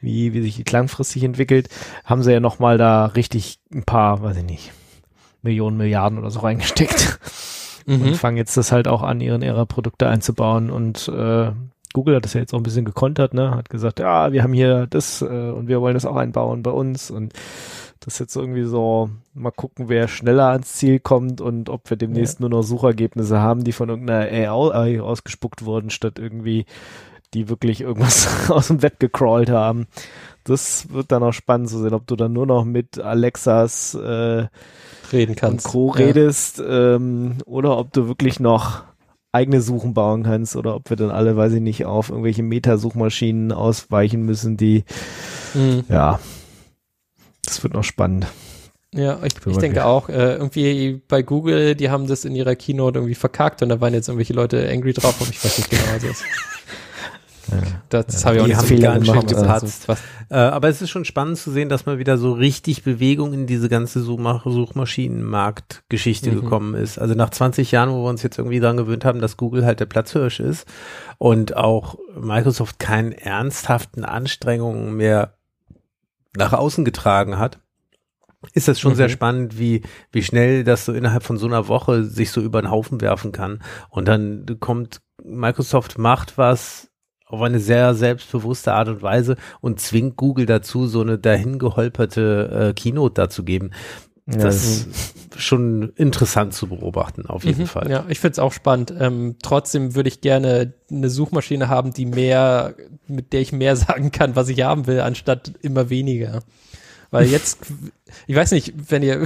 wie, wie sich die langfristig entwickelt, haben sie ja nochmal da richtig ein paar, weiß ich nicht, Millionen, Milliarden oder so reingesteckt. und Mhm. fangen jetzt das halt auch an, ihren ihre Produkte einzubauen und äh, Google hat das ja jetzt auch ein bisschen gekontert, ne? Hat gesagt, ja, wir haben hier das äh, und wir wollen das auch einbauen bei uns und das ist jetzt irgendwie so, mal gucken, wer schneller ans Ziel kommt und ob wir demnächst nur noch Suchergebnisse haben, die von irgendeiner AI ausgespuckt wurden, statt irgendwie die wirklich irgendwas aus dem Web gecrawlt haben. Das wird dann auch spannend zu sehen, ob du dann nur noch mit Alexas äh, Reden und kannst. Co. Ja. redest ähm, oder ob du wirklich noch eigene Suchen bauen kannst oder ob wir dann alle, weiß ich nicht, auf irgendwelche Meta-Suchmaschinen ausweichen müssen, die, Mhm. ja, das wird noch spannend. Ja, ich, ich denke auch, äh, irgendwie bei Google, die haben das in ihrer Keynote irgendwie verkackt und da waren jetzt irgendwelche Leute angry drauf und ich weiß nicht genau, was das ist. Das, das habe ich auch Die nicht so gemacht. gepatzt. Was, Äh, aber es ist schon spannend zu sehen, dass mal wieder so richtig Bewegung in diese ganze Suchmach- Suchmaschinenmarktgeschichte Mhm. gekommen ist. Also nach 20 Jahren, wo wir uns jetzt irgendwie daran gewöhnt haben, dass Google halt der Platzhirsch ist und auch Microsoft keinen ernsthaften Anstrengungen mehr nach außen getragen hat, ist das schon Mhm. sehr spannend, wie, wie schnell das so innerhalb von so einer Woche sich so über den Haufen werfen kann. Und dann kommt Microsoft, macht was auf eine sehr selbstbewusste Art und Weise und zwingt Google dazu, so eine dahingeholperte äh, Keynote dazu geben. Das ist schon interessant zu beobachten, auf jeden Mhm, Fall. Ja, ich finde es auch spannend. Ähm, trotzdem würde ich gerne eine Suchmaschine haben, die mehr, mit der ich mehr sagen kann, was ich haben will, anstatt immer weniger. Weil jetzt, ich weiß nicht, wenn ihr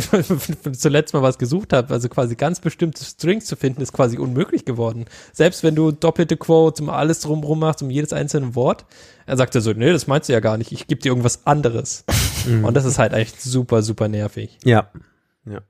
zuletzt mal was gesucht habt, also quasi ganz bestimmte Strings zu finden, ist quasi unmöglich geworden. Selbst wenn du doppelte Quotes um alles drumrum machst, um jedes einzelne Wort, er sagt er so, nee, das meinst du ja gar nicht, ich gebe dir irgendwas anderes. Und das ist halt echt super, super nervig. Ja, ja,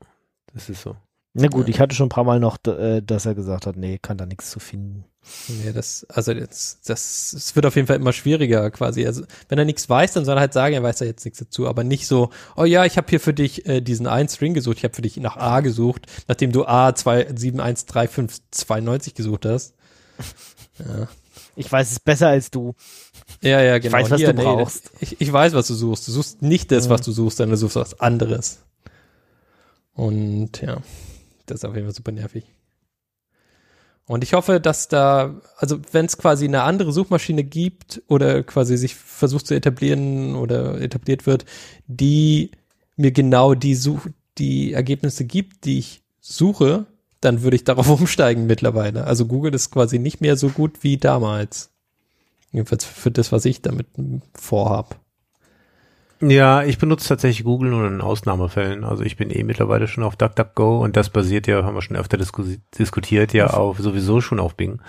das ist so. Na gut, ich hatte schon ein paar Mal noch, äh, dass er gesagt hat, nee, kann da nichts zu finden. Nee, das, also das, das, es wird auf jeden Fall immer schwieriger quasi. Also wenn er nichts weiß, dann soll er halt sagen, er weiß da jetzt nichts dazu, aber nicht so, oh ja, ich habe hier für dich äh, diesen einen String gesucht, ich habe für dich nach A gesucht, nachdem du A 2713592 gesucht hast. Ja. Ich weiß es besser als du. Ja, ja, genau. weiß, was Hier, du brauchst. Ich, ich weiß, was du suchst. Du suchst nicht das, Ja. was du suchst, sondern du suchst was anderes. Und ja, das ist auf jeden Fall super nervig. Und ich hoffe, dass da, also wenn es quasi eine andere Suchmaschine gibt oder quasi sich versucht zu etablieren oder etabliert wird, die mir genau die Such die Ergebnisse gibt, die ich suche, dann würde ich darauf umsteigen mittlerweile. Also Google ist quasi nicht mehr so gut wie damals. Jedenfalls für das, was ich damit vorhab. Ja, ich benutze tatsächlich Google nur in Ausnahmefällen. Also ich bin eh mittlerweile schon auf DuckDuckGo und das basiert ja, haben wir schon öfter disku diskutiert, ja auf sowieso schon auf Bing.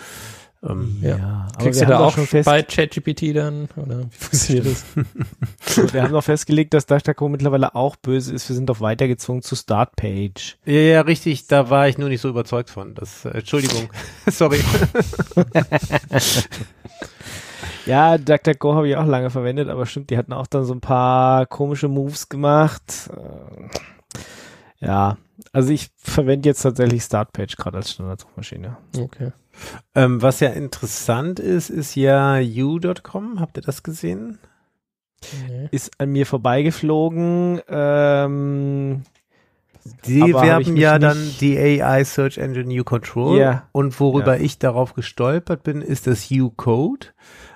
Ähm, Ja. aber Kriegst du da auch schon fest, bei ChatGPT dann? Oder wie funktioniert das? wir haben noch festgelegt, dass DuckDuckGo mittlerweile auch böse ist. Wir sind doch weitergezwungen zu Startpage. ja, ja, richtig, da war ich nur nicht so überzeugt von. Das, äh, Entschuldigung, sorry. Ja, DuckDuckGo habe ich auch lange verwendet, aber stimmt, die hatten auch dann so ein paar komische Moves gemacht. Äh, Ja, also ich verwende jetzt tatsächlich Startpage gerade als Standardsuchmaschine. Okay. ähm, was ja interessant ist, ist ja you.com. Habt ihr das gesehen? Nee. Ist an mir vorbeigeflogen. Ähm, Die werben ja dann die AI Search Engine You Control. Ja. Und worüber Ja. ich darauf gestolpert bin, ist das You Code,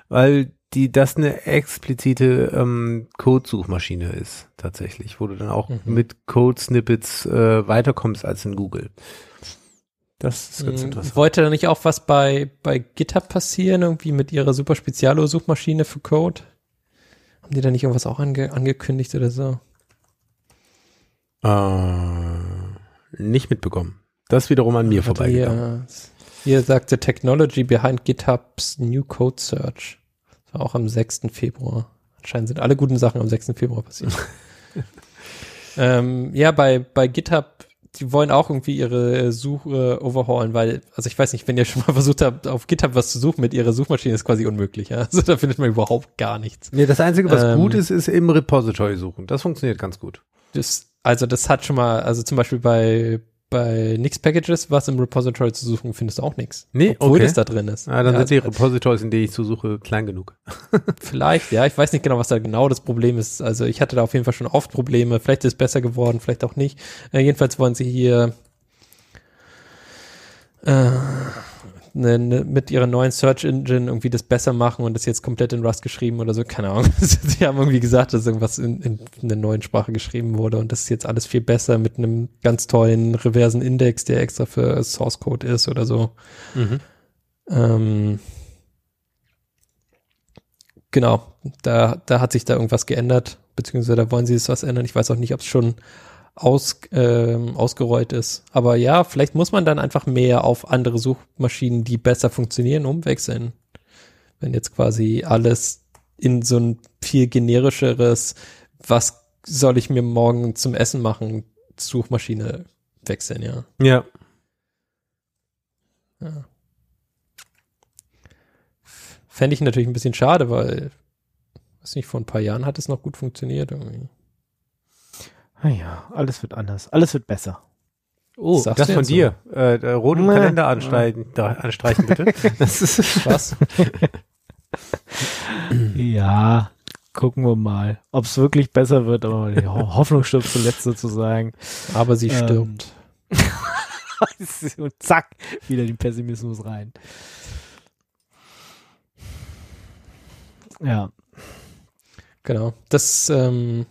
weil die das eine explizite ähm, Code-Suchmaschine ist tatsächlich, wo du dann auch Mhm. mit Code-Snippets äh, weiterkommst als in Google. Das ist ganz Hm, interessant. Wollte da nicht auch was bei, bei GitHub passieren, irgendwie mit ihrer super Spezialo-Suchmaschine für Code? Haben die da nicht irgendwas auch ange angekündigt oder so? Äh, nicht mitbekommen. Das wiederum an mir vorbeigegangen. Hier, hier sagte Technology behind GitHub's New Code Search. Das war auch am 6. Februar. Anscheinend sind alle guten Sachen am 6. Februar passiert. ähm, ja, bei, bei GitHub, die wollen auch irgendwie ihre Suche overhaulen, weil, also ich weiß nicht, wenn ihr schon mal versucht habt, auf GitHub was zu suchen mit ihrer Suchmaschine, ist quasi unmöglich. Ja? Also da findet man überhaupt gar nichts. Nee, das Einzige, was Ähm, gut ist, ist im Repository suchen. Das funktioniert ganz gut. Das, also das hat schon mal, also zum Beispiel bei, bei Nix Packages, was im Repository zu suchen, findest du auch nichts. Nee, Obwohl okay. das da drin ist. Ah, dann ja, sind die also, Repositories, in denen ich zu suche, klein genug. vielleicht, ja, ich weiß nicht genau, was da genau das Problem ist. Also ich hatte da auf jeden Fall schon oft Probleme. Vielleicht ist es besser geworden, vielleicht auch nicht. Äh, jedenfalls wollen sie hier äh, ne, ne, mit ihrer neuen Search Engine irgendwie das besser machen und das jetzt komplett in Rust geschrieben oder so, keine Ahnung. Sie haben irgendwie gesagt, dass irgendwas in, in, in der neuen Sprache geschrieben wurde und das ist jetzt alles viel besser mit einem ganz tollen reversen Index, der extra für Source Code ist oder so. Ähm, genau, da, da hat sich da irgendwas geändert, beziehungsweise da wollen sie es was ändern. Ich weiß auch nicht, ob es schon aus, ähm, ausgerollt ist. Aber ja, vielleicht muss man dann einfach mehr auf andere Suchmaschinen, die besser funktionieren, umwechseln. Wenn jetzt quasi alles in so ein viel generischeres, was soll ich mir morgen zum Essen machen Suchmaschine wechseln, ja. Ja. ja. Fände ich natürlich ein bisschen schade, weil, weiß nicht, vor ein paar Jahren hat es noch gut funktioniert irgendwie. Naja, Ah alles wird anders. Alles wird besser. Oh, Sagst das du von so? dir. Äh, der rote Nee. Kalender ansteigen, da, anstreichen, bitte. Das ist, Was? Ja, gucken wir mal, ob es wirklich besser wird, aber die Ho Hoffnung stirbt zuletzt sozusagen. Aber sie Ähm, stirbt. Und zack, wieder den Pessimismus rein. Ja, Genau. Das, ähm,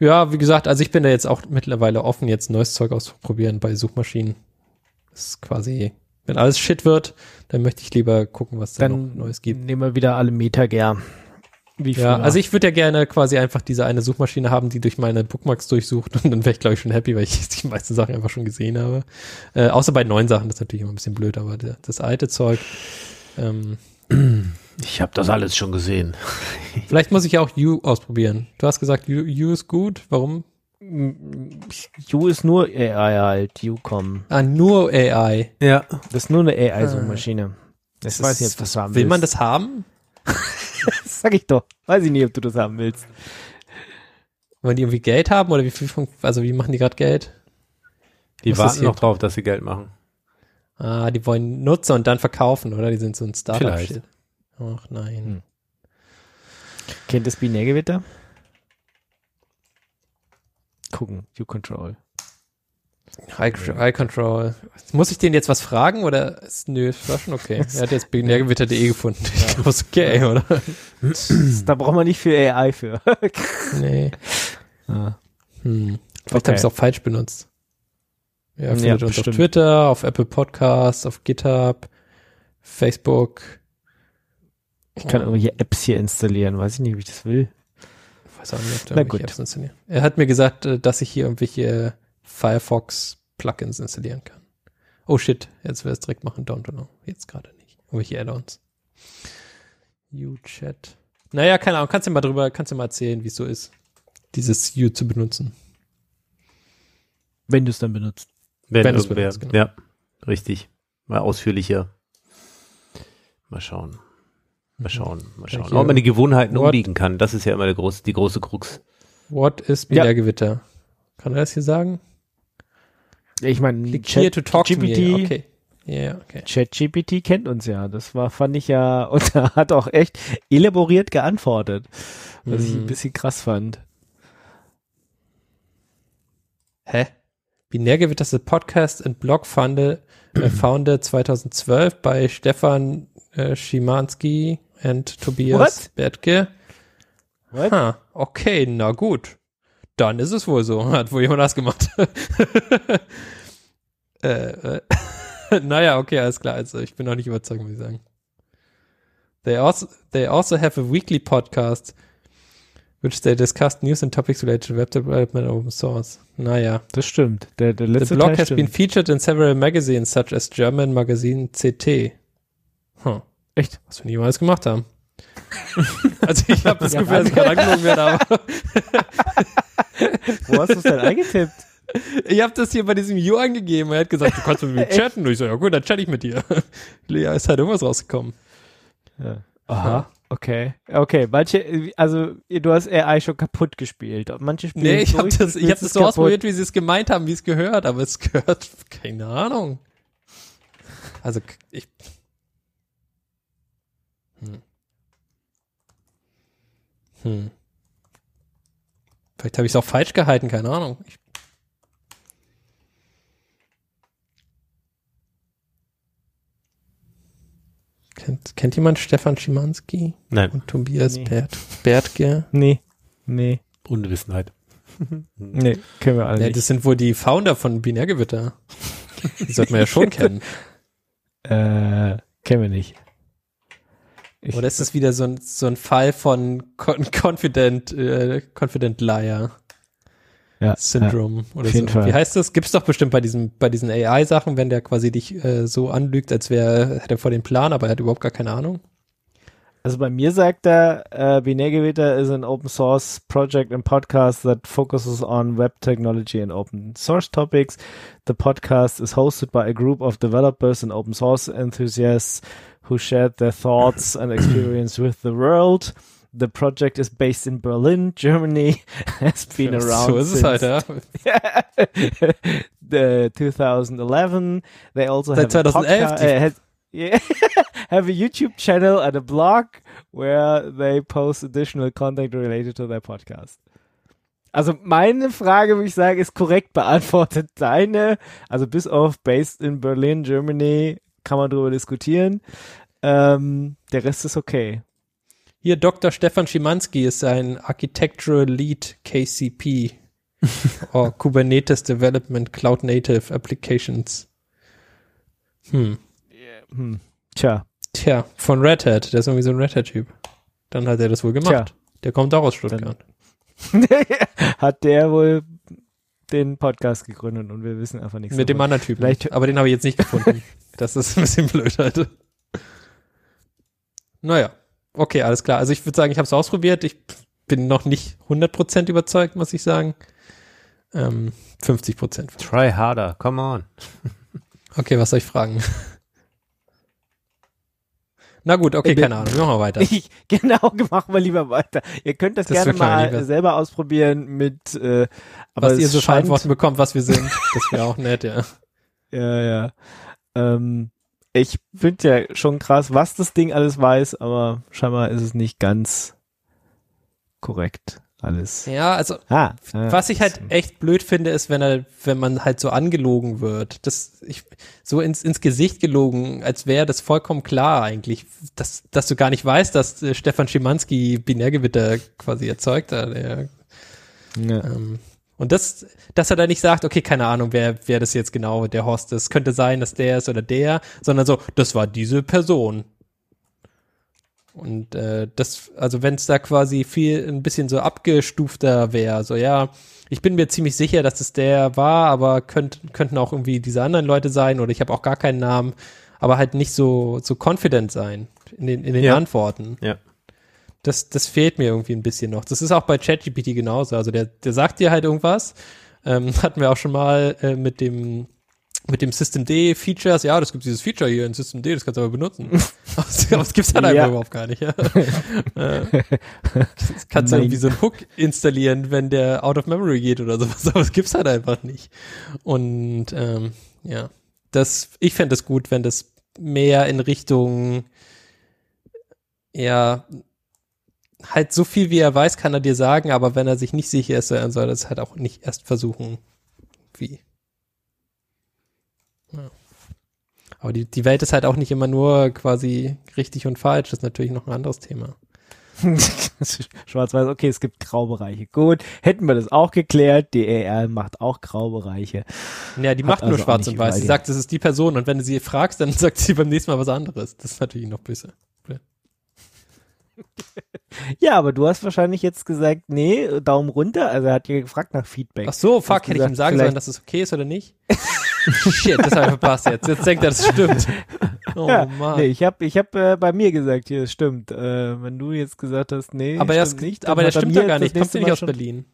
ja, wie gesagt, also ich bin da jetzt auch mittlerweile offen, jetzt neues Zeug auszuprobieren bei Suchmaschinen. Das ist quasi, wenn alles Shit wird, dann möchte ich lieber gucken, was da noch dann Neues gibt. nehmen wir wieder alle Metager. Wie Ja, früher. also ich würde ja gerne quasi einfach diese eine Suchmaschine haben, die durch meine Bookmarks durchsucht und dann wäre ich, glaube ich, schon happy, weil ich die meisten Sachen einfach schon gesehen habe. Äh, außer bei neuen Sachen, das ist natürlich immer ein bisschen blöd, aber das alte Zeug, ähm, ich habe das alles schon gesehen. vielleicht muss ich ja auch You ausprobieren. Du hast gesagt, You, you ist gut, warum? U ist nur AI halt, U-Com. Ah, nur AI. Ja. Das ist nur eine AI-Suchmaschine. Ich weiß nicht, ob du das haben Will willst. man das haben? Das sag ich doch. Weiß ich nicht, ob du das haben willst. Wollen die irgendwie Geld haben oder wie viel, also wie machen die gerade Geld? Die Was ist warten noch drauf, dass sie Geld machen. Ah, die wollen Nutzer und dann verkaufen, oder? Die sind so ein Vielleicht. Startup-Shit. Ach nein. Hm. Kennt das Binärgewitter? Gucken, U-Control. Eye, Eye Control. Muss ich denen jetzt was fragen oder ist, nö, war schon okay. Er hat jetzt binärgewitter.de gefunden. Ich glaube, ist okay, oder? Da braucht man nicht viel AI für. Nee. Ah. Hm. Vielleicht Okay. habe ich es auch falsch benutzt. Ja, Ja, findet uns auf bestimmt. Twitter, auf Apple Podcasts, auf GitHub, Facebook. Ich kann irgendwelche Apps hier installieren. Weiß ich nicht, ob ich das will. weiß auch nicht, ob da Na irgendwelche gut. Apps installieren. Er hat mir gesagt, äh, dass ich hier irgendwelche Firefox-Plugins installieren kann. Oh shit, jetzt will er es direkt machen. Don't know. Jetzt gerade nicht. Irgendwelche Add-ons. U-Chat. Naja, keine Ahnung. Kannst du mal drüber, kannst du mal erzählen, wie es so ist, dieses U zu benutzen. Wenn du es dann benutzt. Wenn, Wenn es irgendwer. benutzt, genau. Ja, richtig. Mal ausführlicher. Mal schauen. Mal schauen, mal schauen. hier- Ob man die Gewohnheiten What? umbiegen kann, das ist ja immer der große, die große Krux. What is Ja. Binärgewitter? Kann er das hier sagen? Ich meine, Click here to talk to me. GPT, Okay. Ja, okay. ChatGPT kennt uns ja. Das war, fand ich ja, und er hat auch echt elaboriert geantwortet. Was ich ein Mhm. bisschen krass fand. Hä? Binärgewitter ist a Podcast and Blog founded, äh, founded 2012 bei Stefan äh, Schimanski and Tobias What? Bertke. What? Ha, okay, na gut. Dann ist es wohl so. Hat wohl jemand das gemacht. äh, äh, naja, okay, alles klar. Also ich bin noch nicht überzeugt, muss ich sagen. They also, they also have a weekly podcast which they discuss news and topics related to web development and open source. Naja. Das stimmt. Der, der The letzte blog Teil has stimmt. been featured in several magazines such as German magazine CT. Huh. Echt? Was wir niemals gemacht haben. also ich habe das Ja, Gefühl, dass ich gerade angelogen werde, aber Wo hast du es denn eingetippt? ich habe das hier bei diesem U angegeben. Er hat gesagt, du kannst mit mir chatten. Und ich so, ja gut, dann chatte ich mit dir. ja, ist halt irgendwas rausgekommen. Ja. Aha. Okay. Okay. Manche, also du hast AI schon kaputt gespielt. Manche spielen Nee, ich habe das, ich hab das so kaputt. ausprobiert, wie sie es gemeint haben, wie es gehört, aber es gehört, keine Ahnung. Also ich. Hm. Vielleicht habe ich es auch falsch gehalten, keine Ahnung. Ich, kennt, kennt jemand Stefan Schimanski Nein, und Tobias Nee. Bert, Bertke? Nee. Nee. Unwissenheit. Nee. Kennen wir alle Ja, nicht. das sind wohl die Founder von Binärgewitter. Die sollte man ja schon kennen. Äh, kennen wir nicht. Ich, Oder ist das wieder so ein, so ein Fall von Con Confident, äh, Confident Liar ja, Syndrome oder auf so? jeden Fall. Wie heißt das? Gibt's doch bestimmt bei diesem, bei diesen AI-Sachen, wenn der quasi dich äh, so anlügt, als wäre, hätte er vor den Plan, aber er hat überhaupt gar keine Ahnung. Also bei mir sagt er, uh, Binärgewitter is an open source project and podcast that focuses on web technology and open source topics. The podcast is hosted by a group of developers and open source enthusiasts who shared their thoughts and experience with the world. The project is based in Berlin, Germany, has been around so ist es halt, the 2011. They also Seit have a 2011, podca- die- uh, has- yeah, have a YouTube channel and a blog where they post additional content related to their podcast. Also meine Frage, würde ich sagen, ist korrekt beantwortet. Deine, also bis auf based in Berlin, Germany, kann man drüber diskutieren. Ähm, der Rest ist okay. Hier, Dr. Stefan Schimanski ist ein Architectural Lead KCP. or Kubernetes Development Cloud Native Applications. Hm. Hm. Tja, Tja, von Red Hat. Der ist irgendwie so ein Red Hat-Typ. Dann hat er das wohl gemacht. Tja. Der kommt auch aus Stuttgart. hat der wohl den Podcast gegründet und wir wissen einfach nichts. Mit dem davon. anderen Typen. Vielleicht- Aber den habe ich jetzt nicht gefunden. das ist ein bisschen blöd halt. Naja. Okay, alles klar. Also ich würde sagen, ich habe es ausprobiert. Ich bin noch nicht 100% überzeugt, muss ich sagen. Ähm, 50%. Try harder, come on. Okay, was soll ich fragen? Na gut, okay, keine Ahnung. Machen wir weiter. Ich, genau, machen wir lieber weiter. Ihr könnt das, Das gerne mal selber ausprobieren mit, äh, aber was ihr so scheint, Antworten bekommt, was wir sind. Das wäre auch nett, ja. Ja, ja. Ähm, ich finde ja schon krass, was das Ding alles weiß, aber scheinbar ist es nicht ganz korrekt alles. Ja, also Ah, ja, Was ich halt echt blöd finde, ist, wenn er, wenn man halt so angelogen wird. Das, ich, so ins, ins Gesicht gelogen, als wäre das vollkommen klar eigentlich, dass, dass du gar nicht weißt, dass äh, Stefan Schimanski Binärgewitter quasi erzeugt hat. Der, ja. ähm, und das, dass er da nicht sagt, okay, keine Ahnung, wer, wer das jetzt genau der Host ist. Könnte sein, dass der ist oder der, sondern so, das war diese Person. Und äh, das, also wenn es da quasi viel ein bisschen so abgestufter wäre, so ja, ich bin mir ziemlich sicher, dass es der war, aber könnt, könnten auch irgendwie diese anderen Leute sein oder ich habe auch gar keinen Namen, aber halt nicht so so confident sein in den, in den Ja. Antworten. Ja. Das, das fehlt mir irgendwie ein bisschen noch. Das ist auch bei ChatGPT genauso. Also der, der sagt dir halt irgendwas. Ähm, hatten wir auch schon mal äh, mit dem mit dem System D Features, ja, das gibt dieses Feature hier in System D, das kannst du aber benutzen. aber das, gibt's halt einfach Ja. überhaupt gar nicht. Ja. Das kannst du irgendwie so einen Hook installieren, wenn der out of memory geht oder sowas, aber das gibt's halt einfach nicht. Und ähm, ja, das, ich fände es gut, wenn das mehr in Richtung ja halt so viel wie er weiß, kann er dir sagen, aber wenn er sich nicht sicher ist, dann soll er es halt auch nicht erst versuchen. Wie? Ja. Aber die, die Welt ist halt auch nicht immer nur quasi richtig und falsch, das ist natürlich noch ein anderes Thema. Schwarz-Weiß, okay, es gibt Graubereiche. Gut, hätten wir das auch geklärt. Die AI macht auch Graubereiche. Ja, die Hat macht nur also auch schwarz und weiß. Sie die- sagt, das ist die Person und wenn du sie fragst, dann sagt sie beim nächsten Mal was anderes. Das ist natürlich noch böse. Ja, aber du hast wahrscheinlich jetzt gesagt, nee, Daumen runter. Also er hat ja gefragt nach Feedback. Ach so, fuck, hätte ich ihm gesagt, sagen sollen, dass es okay ist oder nicht? Shit, das habe ich verpasst jetzt. Jetzt denkt er, das stimmt. Oh ja, Mann. nee, ich habe ich hab, äh, bei mir gesagt, hier, es stimmt. Äh, wenn du jetzt gesagt hast, nee, aber er stimmt ist, nicht, aber er stimmt doch gar das nicht. Nächste der nicht aus Berlin?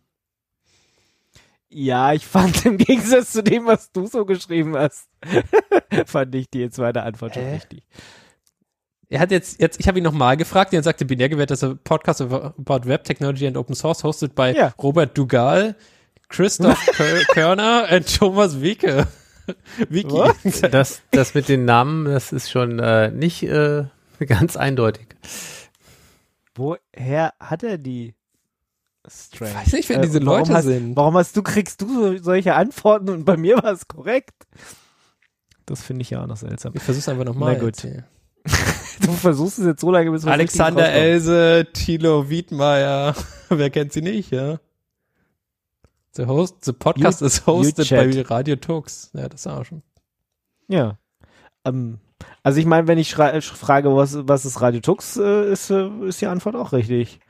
Ja, ich fand im Gegensatz zu dem, was du so geschrieben hast, fand ich die zweite Antwort schon richtig. Er hat jetzt, jetzt, ich habe ihn nochmal gefragt, er sagte, Binärgewert ist ein Podcast about Web Technology and Open Source, hosted by Ja. Robert Dugal, Christoph Kör- Körner und Thomas Wieke. Wiki. Was? Das, das mit den Namen, das ist schon äh, nicht äh, ganz eindeutig. Woher hat er die? Strange. Ich weiß nicht, wer Äh, diese warum Leute hast, sind. Warum hast du, kriegst du so, solche Antworten und bei mir war es korrekt? Das finde ich ja auch noch seltsam. Ich versuch's einfach nochmal. Na gut. Du versuchst es jetzt so lange, bis was Alexander Else, Thilo Wiedmeier. Wer kennt sie nicht, ja? The host, the podcast You- is hosted by. Radio Tux. Ja, das auch schon. Ja. Ähm, also ich meine, wenn ich frage, was, was ist Radio Tux, äh, ist, äh, ist die Antwort auch richtig.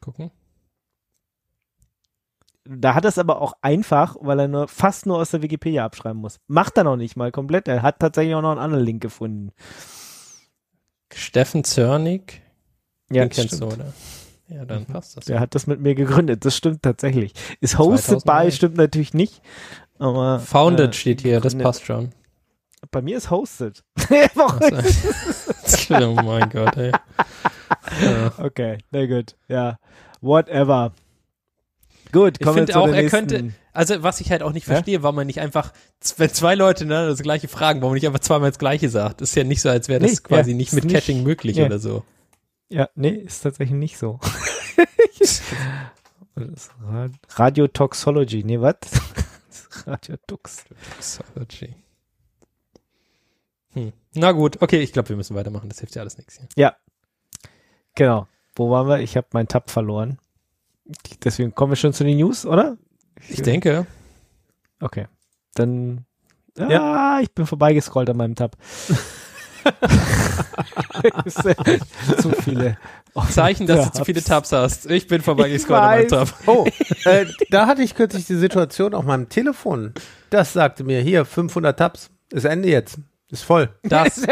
Gucken. Da hat er es aber auch einfach, weil er nur fast nur aus der Wikipedia abschreiben muss. Macht er noch nicht mal komplett. Er hat tatsächlich auch noch einen anderen Link gefunden. Steffen Zörnig. Ja, Den kennst stimmt. du, oder? Ja, dann passt das. Der hat das mit mir gegründet. Das stimmt tatsächlich. Ist hosted 2009. by, stimmt natürlich nicht. Aber Founded äh, steht hier, das passt schon. Bei mir ist hosted. Oh mein Gott, ey. Ja. okay, na gut. Ja, whatever. Gut, Ich kommen wir finde auch, er könnte, also was ich halt auch nicht Ja? verstehe, warum man nicht einfach, wenn zwei Leute ne, das gleiche fragen, warum man nicht einfach zweimal das gleiche sagt. Ist ja nicht so, als wäre das Nee, quasi ja, nicht mit nicht- Caching möglich ja. oder so. Ja, nee, ist tatsächlich nicht so. Radiotoxology, nee, was? Radiotox. Toxology. Hm. Na gut, okay, ich glaube, wir müssen weitermachen. Das hilft ja alles nichts hier. Genau. Wo waren wir? Ich habe meinen Tab verloren. Deswegen kommen wir schon zu den News, oder? Ich denke, Okay. Dann. Ja, ich bin vorbeigescrollt an meinem Tab. zu viele. Zeichen, dass Ja, du zu viele. Tabs hast. Ich bin vorbeigescrollt Ich an meinem. Tab. Oh, äh, da hatte ich kürzlich die Situation auf meinem Telefon. Das sagte mir, hier, 500 Tabs. Ist Ende jetzt. Ist voll. Das,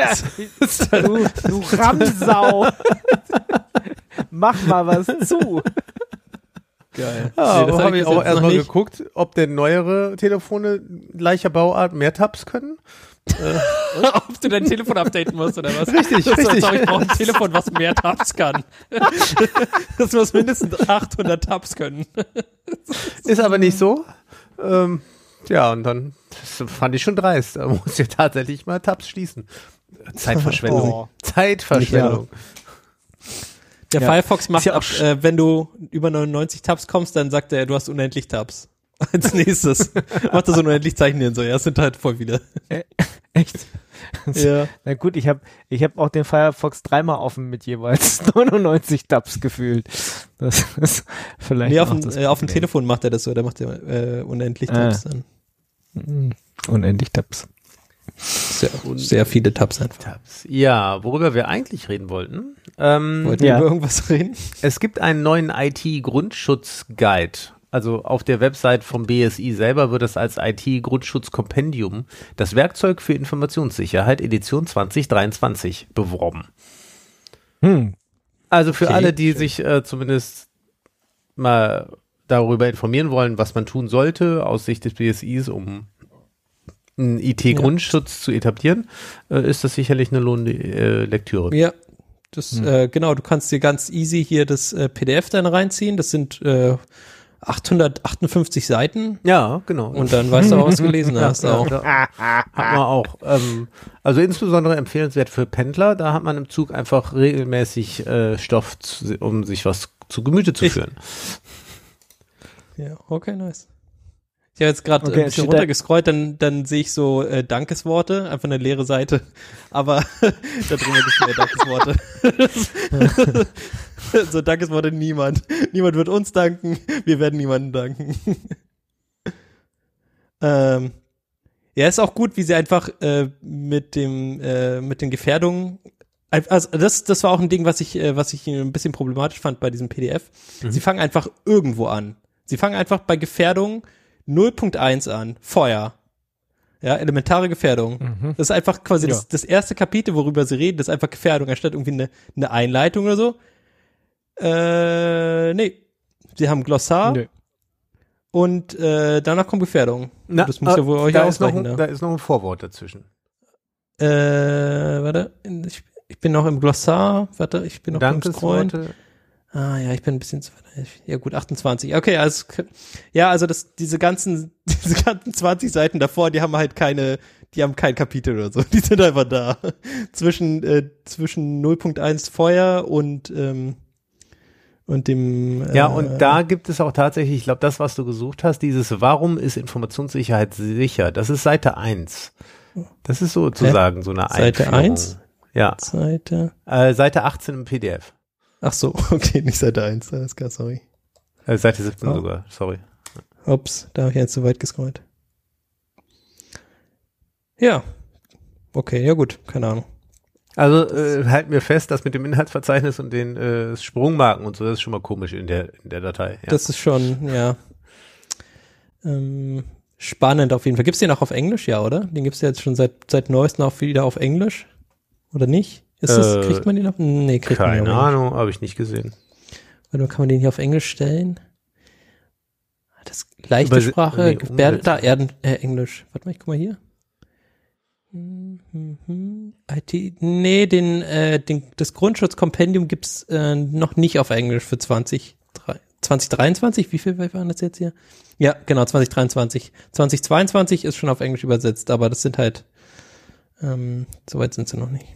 du, du Ramsau. Mach mal was zu. Geil. Ja, Nee, hab habe ich auch erstmal geguckt, ob denn neuere Telefone gleicher Bauart mehr Tabs können. Ob du dein Telefon updaten musst oder was? Richtig, das richtig. ob Ich brauche ein Telefon, was mehr Tabs kann. Das muss mindestens 800 Tabs können. Ist aber nicht so. Ähm, ja, und dann das fand ich schon dreist. Da muss ich tatsächlich mal Tabs schließen. Zeitverschwendung. Oh. Zeitverschwendung. Der Ja. Firefox macht ja auch ab, äh, wenn du über 99 Tabs kommst, dann sagt er, du hast unendlich Tabs. Als nächstes. Macht er so unendlich Zeichen hin, so, ja, es sind halt voll viele. Echt? Ja. Na gut, ich habe ich hab auch den Firefox dreimal offen mit jeweils 99 Tabs gefühlt. Das ist vielleicht Nee, auf auch dem, das äh, auf dem. Telefon macht er das so, da macht er äh, unendlich Ah. Tabs dann. Mhm. Unendlich Tabs. Sehr, sehr viele Tabs einfach. Tabs. Ja, worüber wir eigentlich reden wollten. Ähm, Wollten wir Ja. über irgendwas reden? Es gibt einen neuen IT-Grundschutz-Guide. Also auf der Website vom BSI selber wird es als IT-Grundschutz-Kompendium, das Werkzeug für Informationssicherheit Edition 2023 beworben. Hm. Also für Okay, alle, die schön. sich äh, zumindest mal darüber informieren wollen, was man tun sollte aus Sicht des BSIs, um einen IT-Grundschutz zu etablieren, äh, ist das sicherlich eine lohnende äh, Lektüre. Ja. Das, äh, genau, du kannst dir ganz easy hier das äh, PDF dann reinziehen. Das sind äh, 858 Seiten Ja, genau. und dann weißt du auch, was du gelesen hast. ja, auch. ja. Hat man auch. Ähm, also insbesondere empfehlenswert für Pendler. Da hat man im Zug einfach regelmäßig äh, Stoff, zu, um sich was zu Gemüte zu Ich- führen. Ja, okay, nice. Ich habe jetzt gerade Okay, ein bisschen runtergescrollt, dann, dann sehe ich so äh, Dankesworte, einfach eine leere Seite. Aber da drüber gibt es mehr Dankesworte. so Dankesworte niemand. Niemand wird uns danken, wir werden niemandem danken. ähm, ja, ist auch gut, wie sie einfach äh, mit dem äh, mit den Gefährdungen also das, das war auch ein Ding, was ich, äh, was ich ein bisschen problematisch fand bei diesem PDF. Sie fangen einfach irgendwo an. Sie fangen einfach bei Gefährdung 0.1 an. Feuer. Ja, elementare Gefährdung. Mhm. Das ist einfach quasi Ja. das, das erste Kapitel, worüber sie reden, das ist einfach Gefährdung, anstatt irgendwie eine, eine Einleitung oder so. Äh, nee. Sie haben Glossar Nö. und äh, danach kommt Gefährdung. Na, das muss ja wohl äh, euch da ist, noch ausreichen. ein, ne? da ist noch ein Vorwort dazwischen. Äh, warte, ich, ich bin noch im Glossar. Warte, ich bin noch beim Scrollen. Dankesworte. Ah ja, ich bin ein bisschen zu weit. Ja gut, 28. Okay, also ja, also das diese ganzen diese ganzen 20 Seiten davor, die haben halt keine die haben kein Kapitel oder so. Die sind einfach da. zwischen äh, zwischen 0.1 Feuer und ähm, und dem äh, Ja, und da gibt es auch tatsächlich, ich glaube, das, was du gesucht hast, dieses Warum ist Informationssicherheit sicher? Das ist Seite 1. Das ist sozusagen so eine Seite Einführung. 1? Ja, Seite. äh, Seite 18 im PDF. Ach so, okay, nicht Seite 1, alles klar, sorry. Äh, Seite 17 Oh. sogar, sorry. Ups, da habe ich jetzt zu weit gescrollt. Ja. Okay, ja gut, keine Ahnung. Also äh, halten wir fest, dass mit dem Inhaltsverzeichnis und den äh, Sprungmarken und so, das ist schon mal komisch in der, in der Datei. Ja. Das ist schon, ja. Ähm, spannend auf jeden Fall. Gibt's den auch auf Englisch, ja, oder? Den gibt's ja jetzt schon seit, seit neuestem auch wieder auf Englisch. Oder nicht? Ist das, Äh, kriegt man den auf? Nee, kriegt man Keine nicht auf Englisch. Ahnung, habe ich nicht gesehen. Warte mal, kann man den hier auf Englisch stellen? Das leichte Überse- Sprache, nee, da, Erden, äh, Englisch. Warte mal, ich guck mal hier. Hm, hm, hm. IT, nee, den, äh, den, das Grundschutzkompendium gibt's äh, noch nicht auf Englisch für 20, 2023. Wie viel waren das jetzt hier? Ja, genau, 2023. 2022 ist schon auf Englisch übersetzt, aber das sind halt, ähm, soweit sind sie noch nicht.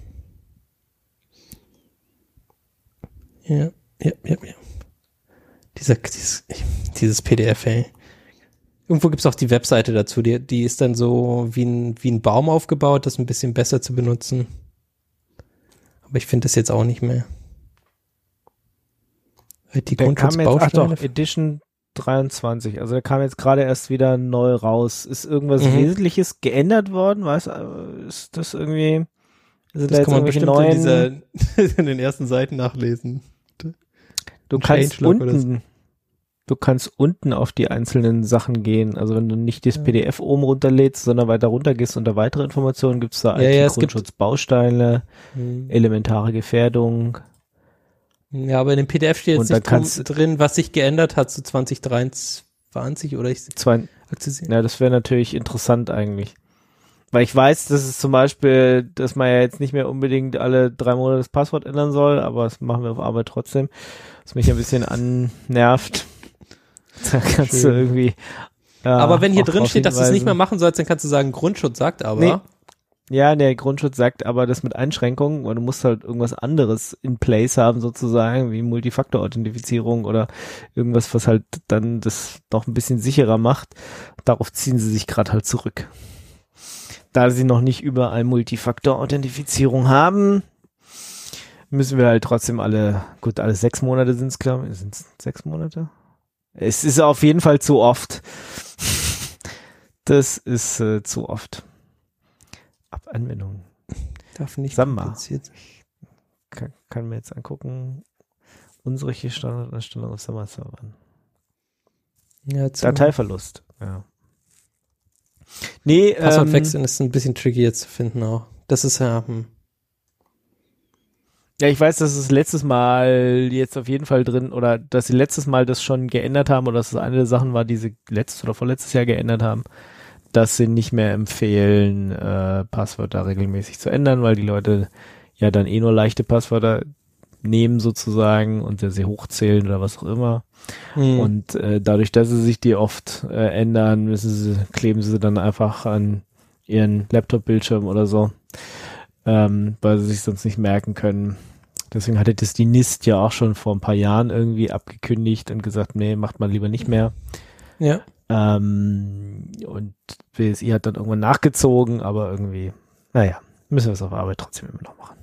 Ja, ja, ja, ja. Dieser, dieses, dieses PDF, ey. Irgendwo gibt's auch die Webseite dazu, die, die ist dann so wie ein, wie ein Baum aufgebaut, das ein bisschen besser zu benutzen. Aber ich finde das jetzt auch nicht mehr. Die Der kam jetzt, ach doch, Edition 23. Also der kam jetzt gerade erst wieder neu raus. Ist irgendwas Mhm. Wesentliches geändert worden? Weißt du, ist das irgendwie, sind da das jetzt kann man bestimmt neuen, in, dieser, in den ersten Seiten nachlesen. Du kannst Changelog oder so. unten, du kannst unten auf die einzelnen Sachen gehen. Also wenn du nicht das Ja. PDF oben runterlädst, sondern weiter runter gehst unter weitere Informationen, gibt's da Ja, ja, es gibt- IT-Grundschutzbausteine, Hm. elementare Gefährdung. Ja, aber in dem PDF steht jetzt nicht drum, drin, was sich geändert hat zu 2023 oder ich Zwei. Ja, das wäre natürlich interessant eigentlich. Weil ich weiß, dass es zum Beispiel, dass man ja jetzt nicht mehr unbedingt alle drei Monate das Passwort ändern soll, aber das machen wir auf Arbeit trotzdem, was mich ein bisschen annervt. Da kannst Schön. du irgendwie. Ja, aber wenn hier drin steht, dass du es nicht mehr machen sollst, dann kannst du sagen, Grundschutz sagt aber. Nee. Ja, der Grundschutz sagt aber das mit Einschränkungen, weil du musst halt irgendwas anderes in place haben sozusagen, wie Multifaktor-Authentifizierung oder irgendwas, was halt dann das noch ein bisschen sicherer macht. Darauf ziehen sie sich gerade halt zurück. Da sie noch nicht überall Multifaktor-Authentifizierung haben, müssen wir halt trotzdem alle, gut, alle sechs Monate sind es, glaube ich. Sind es sechs Monate? Es ist auf jeden Fall zu oft. Das ist äh, zu oft. Ab Anwendung. Darf nicht Samba. Kann, kann mir jetzt angucken. Unsere Standarderstellung auf Summer-Servern. Ja, Dateiverlust. Ja. Nee, Passwort ähm, wechseln ist ein bisschen tricky jetzt zu finden auch. Das ist ja, hm. Ja, ich weiß, dass es letztes Mal jetzt auf jeden Fall drin oder dass sie letztes Mal das schon geändert haben oder dass es eine der Sachen war, die sie letztes oder vorletztes Jahr geändert haben, dass sie nicht mehr empfehlen, äh, Passwörter regelmäßig zu ändern, weil die Leute ja dann eh nur leichte Passwörter nehmen sozusagen und sie hochzählen oder was auch immer. Hm. Und äh, dadurch, dass sie sich die oft äh, ändern, müssen sie, kleben sie dann einfach an ihren Laptop-Bildschirm oder so, ähm, weil sie sich sonst nicht merken können. Deswegen hatte das die NIST ja auch schon vor ein paar Jahren irgendwie abgekündigt und gesagt, nee, macht man lieber nicht mehr. ja. Ähm, und BSI hat dann irgendwann nachgezogen, aber irgendwie, naja, müssen wir es auf Arbeit trotzdem immer noch machen.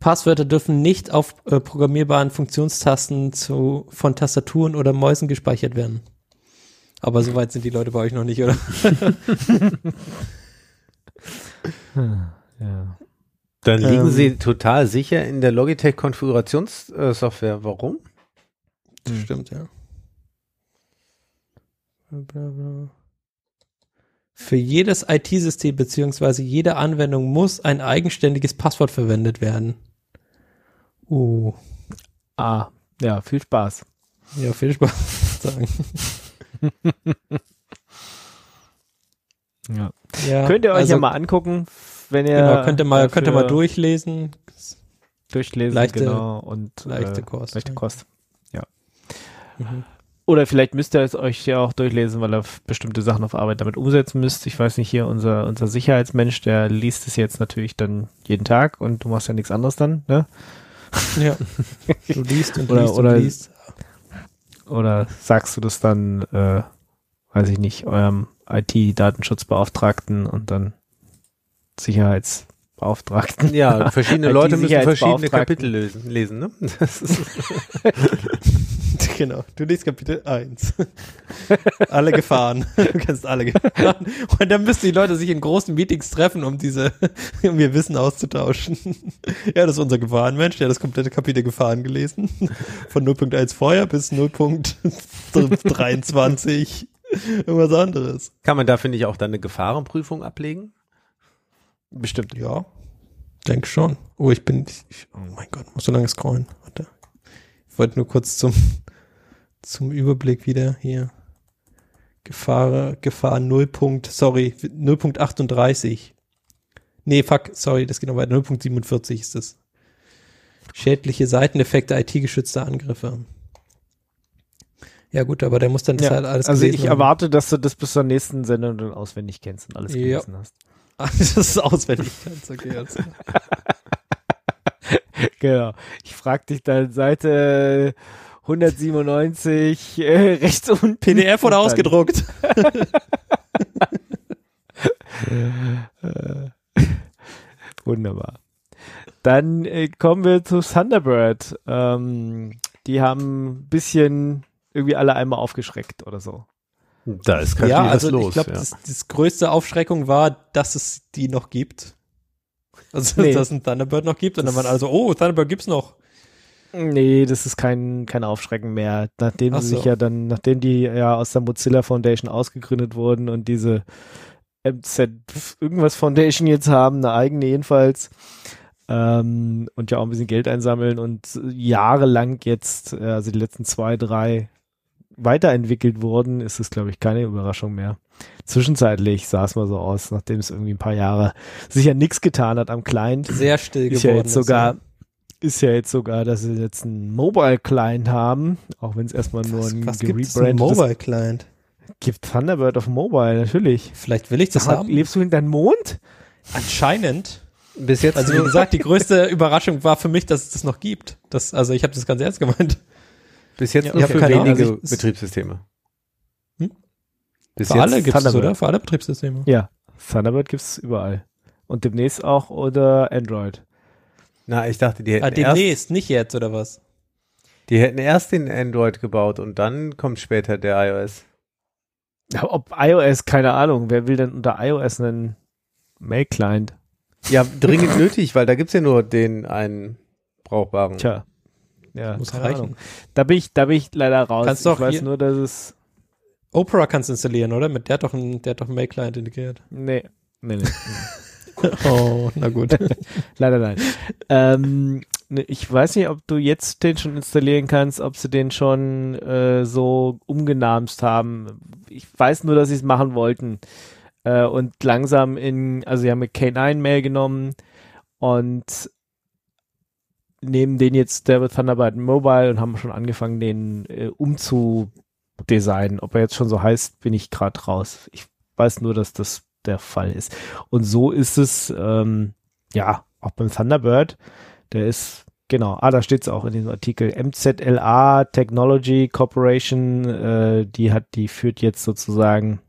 Passwörter dürfen nicht auf äh, programmierbaren Funktionstasten zu, von Tastaturen oder Mäusen gespeichert werden. Aber so weit sind die Leute bei euch noch nicht, oder? Ja. Dann liegen Ähm. sie total sicher in der Logitech-Konfigurationssoftware. Warum? Das stimmt, ja. Für jedes IT-System beziehungsweise jede Anwendung muss ein eigenständiges Passwort verwendet werden. Uh, Ah, ja, viel Spaß. ja, viel Spaß sagen. Ja. Ja, Könnt ihr euch also, ja mal angucken, wenn ihr Genau, könnt ihr mal, könnt ihr mal durchlesen. durchlesen, leichte- genau, und leichte äh, Kost, Leichte ja. Kost. Mhm. Oder vielleicht müsst ihr es euch ja auch durchlesen, weil ihr bestimmte Sachen auf Arbeit damit umsetzen müsst. Ich weiß nicht, hier unser, unser Sicherheitsmensch, der liest es jetzt natürlich dann jeden Tag und du machst ja nichts anderes dann, ne? Ja. Du liest und Oder- liest oder- und liest. Oder sagst du das dann, äh, weiß ich nicht, eurem IT-Datenschutzbeauftragten und dann Sicherheitsbeauftragten? Ja, verschiedene Leute müssen verschiedene. Kapitel lösen, lesen, ne? Genau, du liest Kapitel 1. alle Gefahren. Du kennst alle Gefahren. Und dann müssen die Leute sich in großen Meetings treffen, um diese, um ihr Wissen auszutauschen. Ja, das ist unser Gefahrenmensch, der hat das komplette Kapitel Gefahren gelesen. Von 0.1 vorher bis 0.23 irgendwas anderes. kann man da, finde ich, auch dann eine Gefahrenprüfung ablegen? Bestimmt. Ja. Denk schon. Oh, ich bin, ich, oh mein Gott, muss so lange scrollen. Warte. Ich wollte nur kurz zum, zum Überblick wieder hier. Gefahr, Gefahr 0. Punkt, sorry, 0.38. Nee, fuck, sorry, das geht noch weiter. 0.47 ist das. Schädliche Seiteneffekte IT-geschützter Angriffe. Ja gut, aber der muss dann das Ja, halt alles also ich erwarte, dass du das bis zur nächsten Sendung dann auswendig kennst und alles Ja. gelesen hast. das ist auswendig. ganz okay, also. Genau. Ich frag dich dann Seite 197 äh, rechts unten. PDF oder ausgedruckt? Wunderbar. Dann äh, kommen wir zu Thunderbird. Ähm, die haben ein bisschen irgendwie alle einmal aufgeschreckt oder so. Da ist gerade ja, was also los. ich glaube, ja. das, das größte Aufschreckung war, dass es die noch gibt. Also, Nee. dass es ein Thunderbird noch gibt. Und dann waren also, oh, Thunderbird gibt's noch. Nee, das ist kein, kein Aufschrecken mehr. Nachdem Ach sie sich so. ja dann, nachdem die ja aus der Mozilla Foundation ausgegründet wurden und diese MZ irgendwas Foundation jetzt haben, eine eigene jedenfalls, ähm, und ja auch ein bisschen Geld einsammeln und jahrelang jetzt, äh, also die letzten zwei, drei weiterentwickelt wurden, ist es, glaube ich, keine Überraschung mehr. Zwischenzeitlich sah es mal so aus, nachdem es irgendwie ein paar Jahre sich ja nichts getan hat am Client Sehr still ist geworden. ja jetzt sogar ist ja jetzt sogar, dass sie jetzt einen Mobile Client haben, auch wenn es erstmal nur Was, ein was gibt es ein gerebrandetes- Mobile Client? gibt Thunderbird auf Mobile natürlich. Vielleicht will ich das Sag haben. lebst du in deinem Mond? Anscheinend. Bis jetzt Also wie gesagt, die größte Überraschung war für mich, dass es das noch gibt. Das, also ich habe das ganz ernst gemeint. Bis jetzt Ja, nur für wenige also ich- Betriebssysteme. Hm? Bis Für jetzt alle gibt es oder? Für alle Betriebssysteme. Ja, Thunderbird gibt's überall und demnächst auch oder Android. Na, ich dachte, die hätten, Ah, erst, demnächst, nicht jetzt oder was? die hätten erst den Android gebaut und dann kommt später der iOS. Ja, ob iOS, keine Ahnung. Wer will denn unter iOS einen Mail Client? Ja, dringend nötig, weil da gibt's ja nur den einen brauchbaren. Tja. Ja, Muss keine reichen. Ahnung. Da bin ich, da bin ich leider raus. Kannst ich doch weiß nur, dass es Opera kannst du installieren, oder? Mit der hat doch ein, der hat doch einen Mail-Client integriert. nee, nee, nee. Oh, na gut. Leider nein. ähm, ne, ich weiß nicht, ob du jetzt den schon installieren kannst, ob sie den schon äh, so umgenamst haben. Ich weiß nur, dass sie es machen wollten. Äh, und langsam in, also sie haben mit K9 Mail genommen und nehmen den jetzt, der wird Thunderbird Mobile und haben schon angefangen, den äh, umzudesignen. Ob er jetzt schon so heißt, bin ich gerade raus. Ich weiß nur, dass das der Fall ist. Und so ist es, ähm, ja, auch beim Thunderbird, der ist, genau, ah, da steht es auch in diesem Artikel, MZLA Technology Corporation, äh, die hat, die führt jetzt sozusagen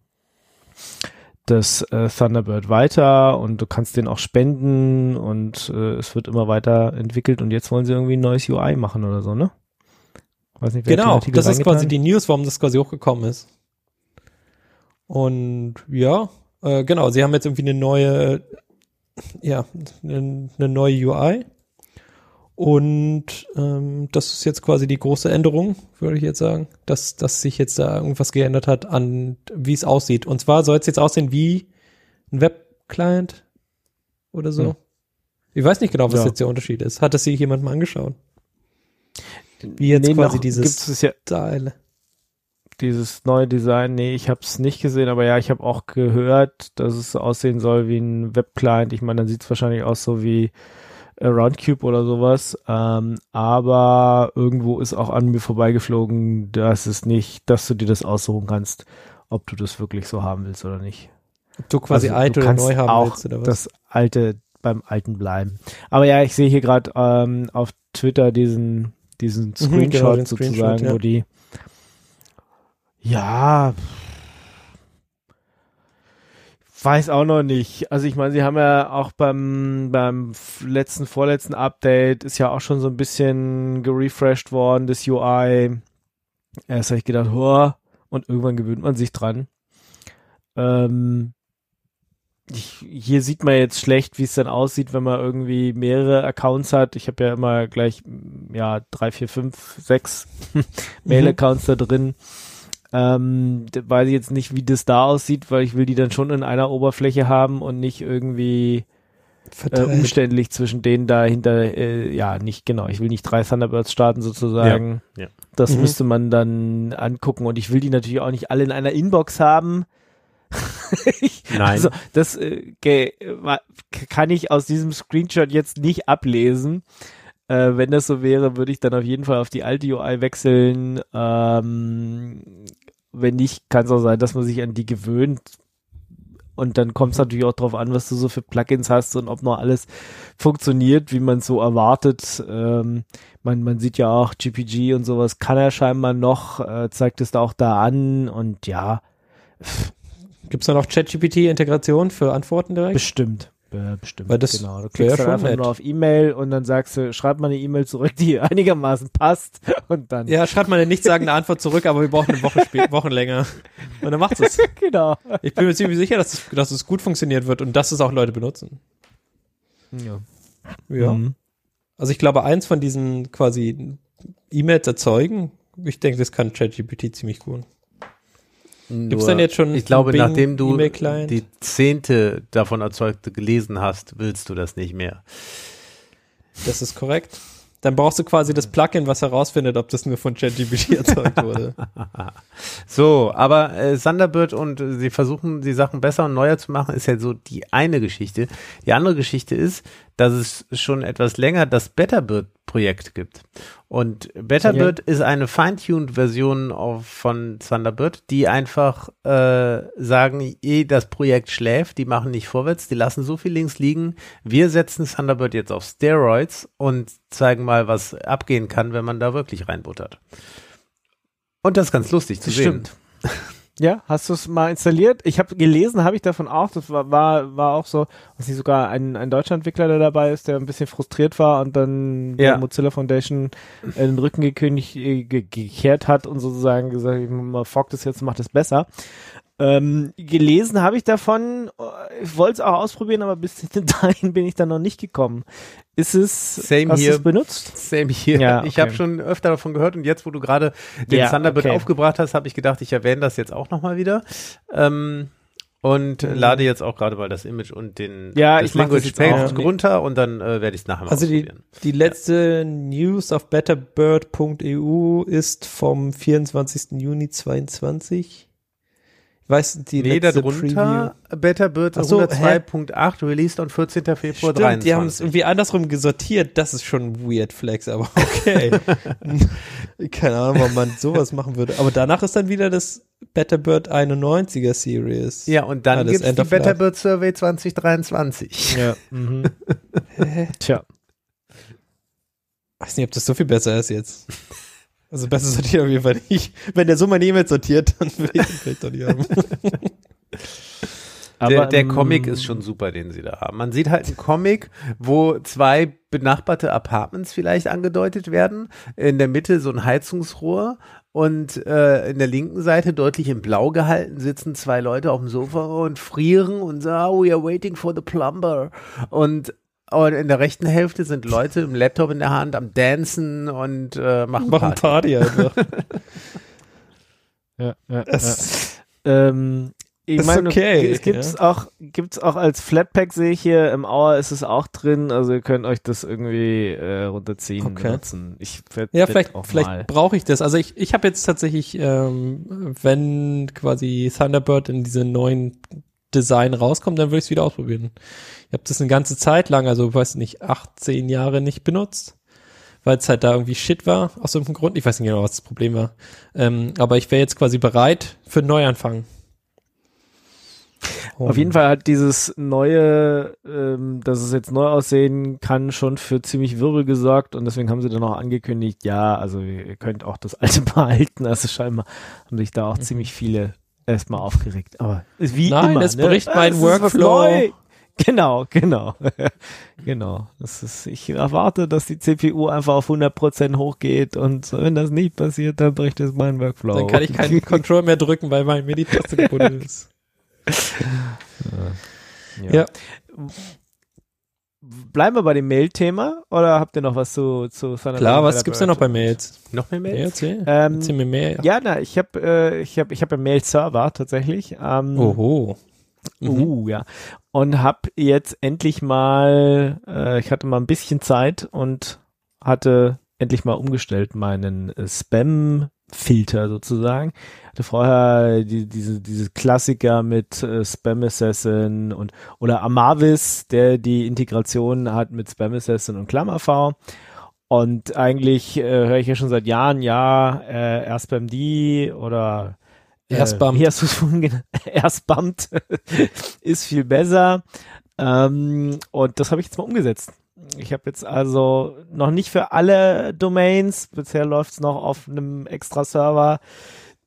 das äh, Thunderbird weiter und du kannst den auch spenden und äh, es wird immer weiter entwickelt und jetzt wollen sie irgendwie ein neues UI machen oder so, ne? Weiß nicht, wer genau, das ist quasi die News, warum das quasi hochgekommen ist. Und ja, äh, genau, sie haben jetzt irgendwie eine neue, ja, eine, eine neue UI. Und ähm, das ist jetzt quasi die große Änderung, würde ich jetzt sagen, dass, dass sich jetzt da irgendwas geändert hat an, wie es aussieht. Und zwar soll es jetzt aussehen wie ein Web-Client oder so. Hm. Ich weiß nicht genau, was Ja. jetzt der Unterschied ist. Hat das sich jemand mal angeschaut? Wie jetzt Nee, quasi dieses es ja Teil. dieses neue Design, nee, ich habe es nicht gesehen, aber ja, ich habe auch gehört, dass es aussehen soll wie ein Webclient. Ich meine, dann sieht es wahrscheinlich aus so wie Roundcube oder sowas. Ähm, aber irgendwo ist auch an mir vorbeigeflogen, dass es nicht, dass du dir das aussuchen kannst, ob du das wirklich so haben willst oder nicht. Du quasi Also, alt du oder neu haben auch willst oder was? Das alte beim alten bleiben. Aber ja, ich sehe hier gerade ähm, auf Twitter diesen diesen Screenshot genau, den sozusagen, Screenshot, ja. wo die ja weiß auch noch nicht. Also ich meine, sie haben ja auch beim beim letzten vorletzten Update ist ja auch schon so ein bisschen gerefreshed worden das UI. Erst habe ich gedacht, hoa, und irgendwann gewöhnt man sich dran. Ähm, ich, hier sieht man jetzt schlecht, wie es dann aussieht, wenn man irgendwie mehrere Accounts hat. Ich habe ja immer gleich, ja, drei, vier, fünf, sechs Mail-Accounts da drin. Ähm, weiß ich jetzt nicht, wie das da aussieht, weil ich will die dann schon in einer Oberfläche haben und nicht irgendwie äh, umständlich zwischen denen dahinter, äh, ja, nicht genau. Ich will nicht drei Thunderbirds starten sozusagen. Ja, ja. Das Mhm. müsste man dann angucken und ich will die natürlich auch nicht alle in einer Inbox haben. ich, Nein. Also das äh, kann ich aus diesem Screenshot jetzt nicht ablesen. Äh, wenn das so wäre, würde ich dann auf jeden Fall auf die alte UI wechseln. Ähm, wenn nicht, kann es auch sein, dass man sich an die gewöhnt. Und dann kommt es natürlich auch drauf an, was du so für Plugins hast und ob noch alles funktioniert, wie man so erwartet. Ähm, man, man sieht ja auch GPG und sowas kann er scheinbar noch, äh, zeigt es da auch da an und ja, Gibt's da noch ChatGPT-Integration für Antworten direkt? Bestimmt. Ja, bestimmt. Weil das genau. Du klickst dann schon einfach nett. nur auf E-Mail und dann sagst du, schreib mal eine E-Mail zurück, die einigermaßen passt und dann. Ja, schreibt mal eine nichtssagende Antwort zurück, aber wir brauchen eine Woche spä- Wochen länger. Und dann macht es. genau. Ich bin mir ziemlich sicher, dass es, dass es gut funktioniert wird und dass es auch Leute benutzen. Ja. Ja. Mhm. Also ich glaube, eins von diesen quasi E-Mails erzeugen, ich denke, das kann ChatGPT ziemlich gut. Gibt's Nur, denn jetzt schon Ich glaube, Bing nachdem du die zehnte davon erzeugte gelesen hast, willst du das nicht mehr. Das ist korrekt. Dann brauchst du quasi das Plugin, was herausfindet, ob das nur von ChatGPT erzeugt wurde. So, aber äh, Thunderbird und äh, sie versuchen, die Sachen besser und neuer zu machen, ist ja so die eine Geschichte. Die andere Geschichte ist, dass es schon etwas länger das Betterbird-Projekt gibt. Und Betterbird ist eine fine-tuned Version auf, von Thunderbird, die einfach äh, sagen, eh das Projekt schläft, die machen nicht vorwärts, die lassen so viel links liegen. Wir setzen Thunderbird jetzt auf Steroids und zeigen mal, was abgehen kann, wenn man da wirklich reinbuttert. Und das ist ganz lustig zu Das sehen. stimmt. Ja, hast du es mal installiert? Ich habe gelesen, habe ich davon auch. Das war, war, war auch so, was nicht sogar ein, ein deutscher Entwickler, der dabei ist, der ein bisschen frustriert war und dann Ja. der Mozilla Foundation äh, den Rücken gekündigt, äh, ge gekehrt hat und sozusagen gesagt, ich fuck das jetzt, macht es besser. Ähm, gelesen habe ich davon, äh, ich wollte es auch ausprobieren, aber bis dahin bin ich dann noch nicht gekommen. Ist es, Same hast du es benutzt? Same hier. Ja, Ich okay. habe schon öfter davon gehört und jetzt, wo du gerade den Ja, Thunderbird okay. aufgebracht hast, habe ich gedacht, ich erwähne das jetzt auch nochmal wieder. Ähm, und Mhm. lade jetzt auch gerade mal das Image und den Ja, das ich Language auch. runter und dann äh, werde ich es nachher mal Also die, die letzte News auf betterbird.eu ist vom 24. Juni 22. Ich weiß, die Nee, letzte darunter Betterbird Ach so, 102.8 released on 14. Februar Preview. Stimmt, 23. die haben es irgendwie andersrum gesortiert. Das ist schon weird Flex, aber okay. Keine Ahnung, warum man sowas machen würde. Aber danach ist dann wieder das Betterbird 91er Series. ja, und dann Ah, gibt's End die of Life. Betterbird Survey 2023. Ja. Mhm. Tja. weiß nicht, ob das so viel besser ist jetzt. Also besser sortiert auf jeden Fall nicht. Wenn der so meine E-Mails sortiert, dann will ich den vielleicht doch nicht haben. der, der ähm, Comic ist schon super, den sie da haben. Man sieht halt einen Comic, wo zwei benachbarte Apartments vielleicht angedeutet werden. In der Mitte so ein Heizungsrohr und äh, in der linken Seite deutlich in Blau gehalten sitzen zwei Leute auf dem Sofa und frieren und sagen, oh, we are waiting for the plumber. Und und in der rechten Hälfte sind Leute im Laptop in der Hand am Dancen und äh, machen, Machen Party. Party einfach. Ja, ja, Das, ja. Ähm, ich Ist meine, okay, es gibt's ja. auch, gibt's auch als Flatpak sehe ich hier im Hour ist es auch drin, also ihr könnt euch das irgendwie äh, runterziehen Okay. benutzen. Ich werd, Ja, vielleicht, auch vielleicht mal. brauche ich das. Also ich, ich habe jetzt tatsächlich, ähm, wenn quasi Thunderbird in diese neuen Design rauskommt, dann würde ich es wieder ausprobieren. Ich habe das eine ganze Zeit lang, also weiß nicht, acht, zehn Jahre nicht benutzt, weil es halt da irgendwie Shit war, aus irgendeinem Grund. Ich weiß nicht genau, was das Problem war. Ähm, aber ich wäre jetzt quasi bereit für einen Neuanfang. Auf jeden Fall hat dieses neue, ähm, dass es jetzt neu aussehen kann, schon für ziemlich Wirbel gesorgt und deswegen haben sie dann auch angekündigt, ja, also ihr könnt auch das alte behalten. Also scheinbar haben sich da auch ziemlich viele erstmal aufgeregt. Aber ist wie Nein, immer. es ne? bricht Ah, mein ist was Workflow. Genau, genau. genau. Das ist, ich erwarte, dass die CPU einfach auf 100% hochgeht und wenn das nicht passiert, dann bricht es mein Workflow. Dann kann ich keinen Control mehr drücken, weil mein mir die Taste gebunden ist. Ja. Bleiben wir bei dem Mail-Thema oder habt ihr noch was zu, zu Thunderbird? Klar, was gibt's denn noch bei Mails? Noch mehr Ja, Mails? erzähl. Ähm, erzähl mir mehr. ja, na, ich habe äh, ich habe ich habe einen Mail-Server tatsächlich. Ähm, Oho. Mhm. Uh, ja. Und hab jetzt endlich mal, äh, ich hatte mal ein bisschen Zeit und hatte endlich mal umgestellt meinen äh, Spam-Filter sozusagen. Hatte vorher die, diese, diese Klassiker mit äh, Spam Assassin und oder Amavis, der die Integration hat mit Spam Assassin und KlammerV. Und eigentlich äh, höre ich ja schon seit Jahren, ja, äh, erst beim D oder Erst äh, bumpt. Wie hast du es vorhin genannt? Erst bumpt ist viel besser. Ähm, und das habe ich jetzt mal umgesetzt. Ich habe jetzt also noch nicht für alle Domains, bisher läuft es noch auf einem extra Server,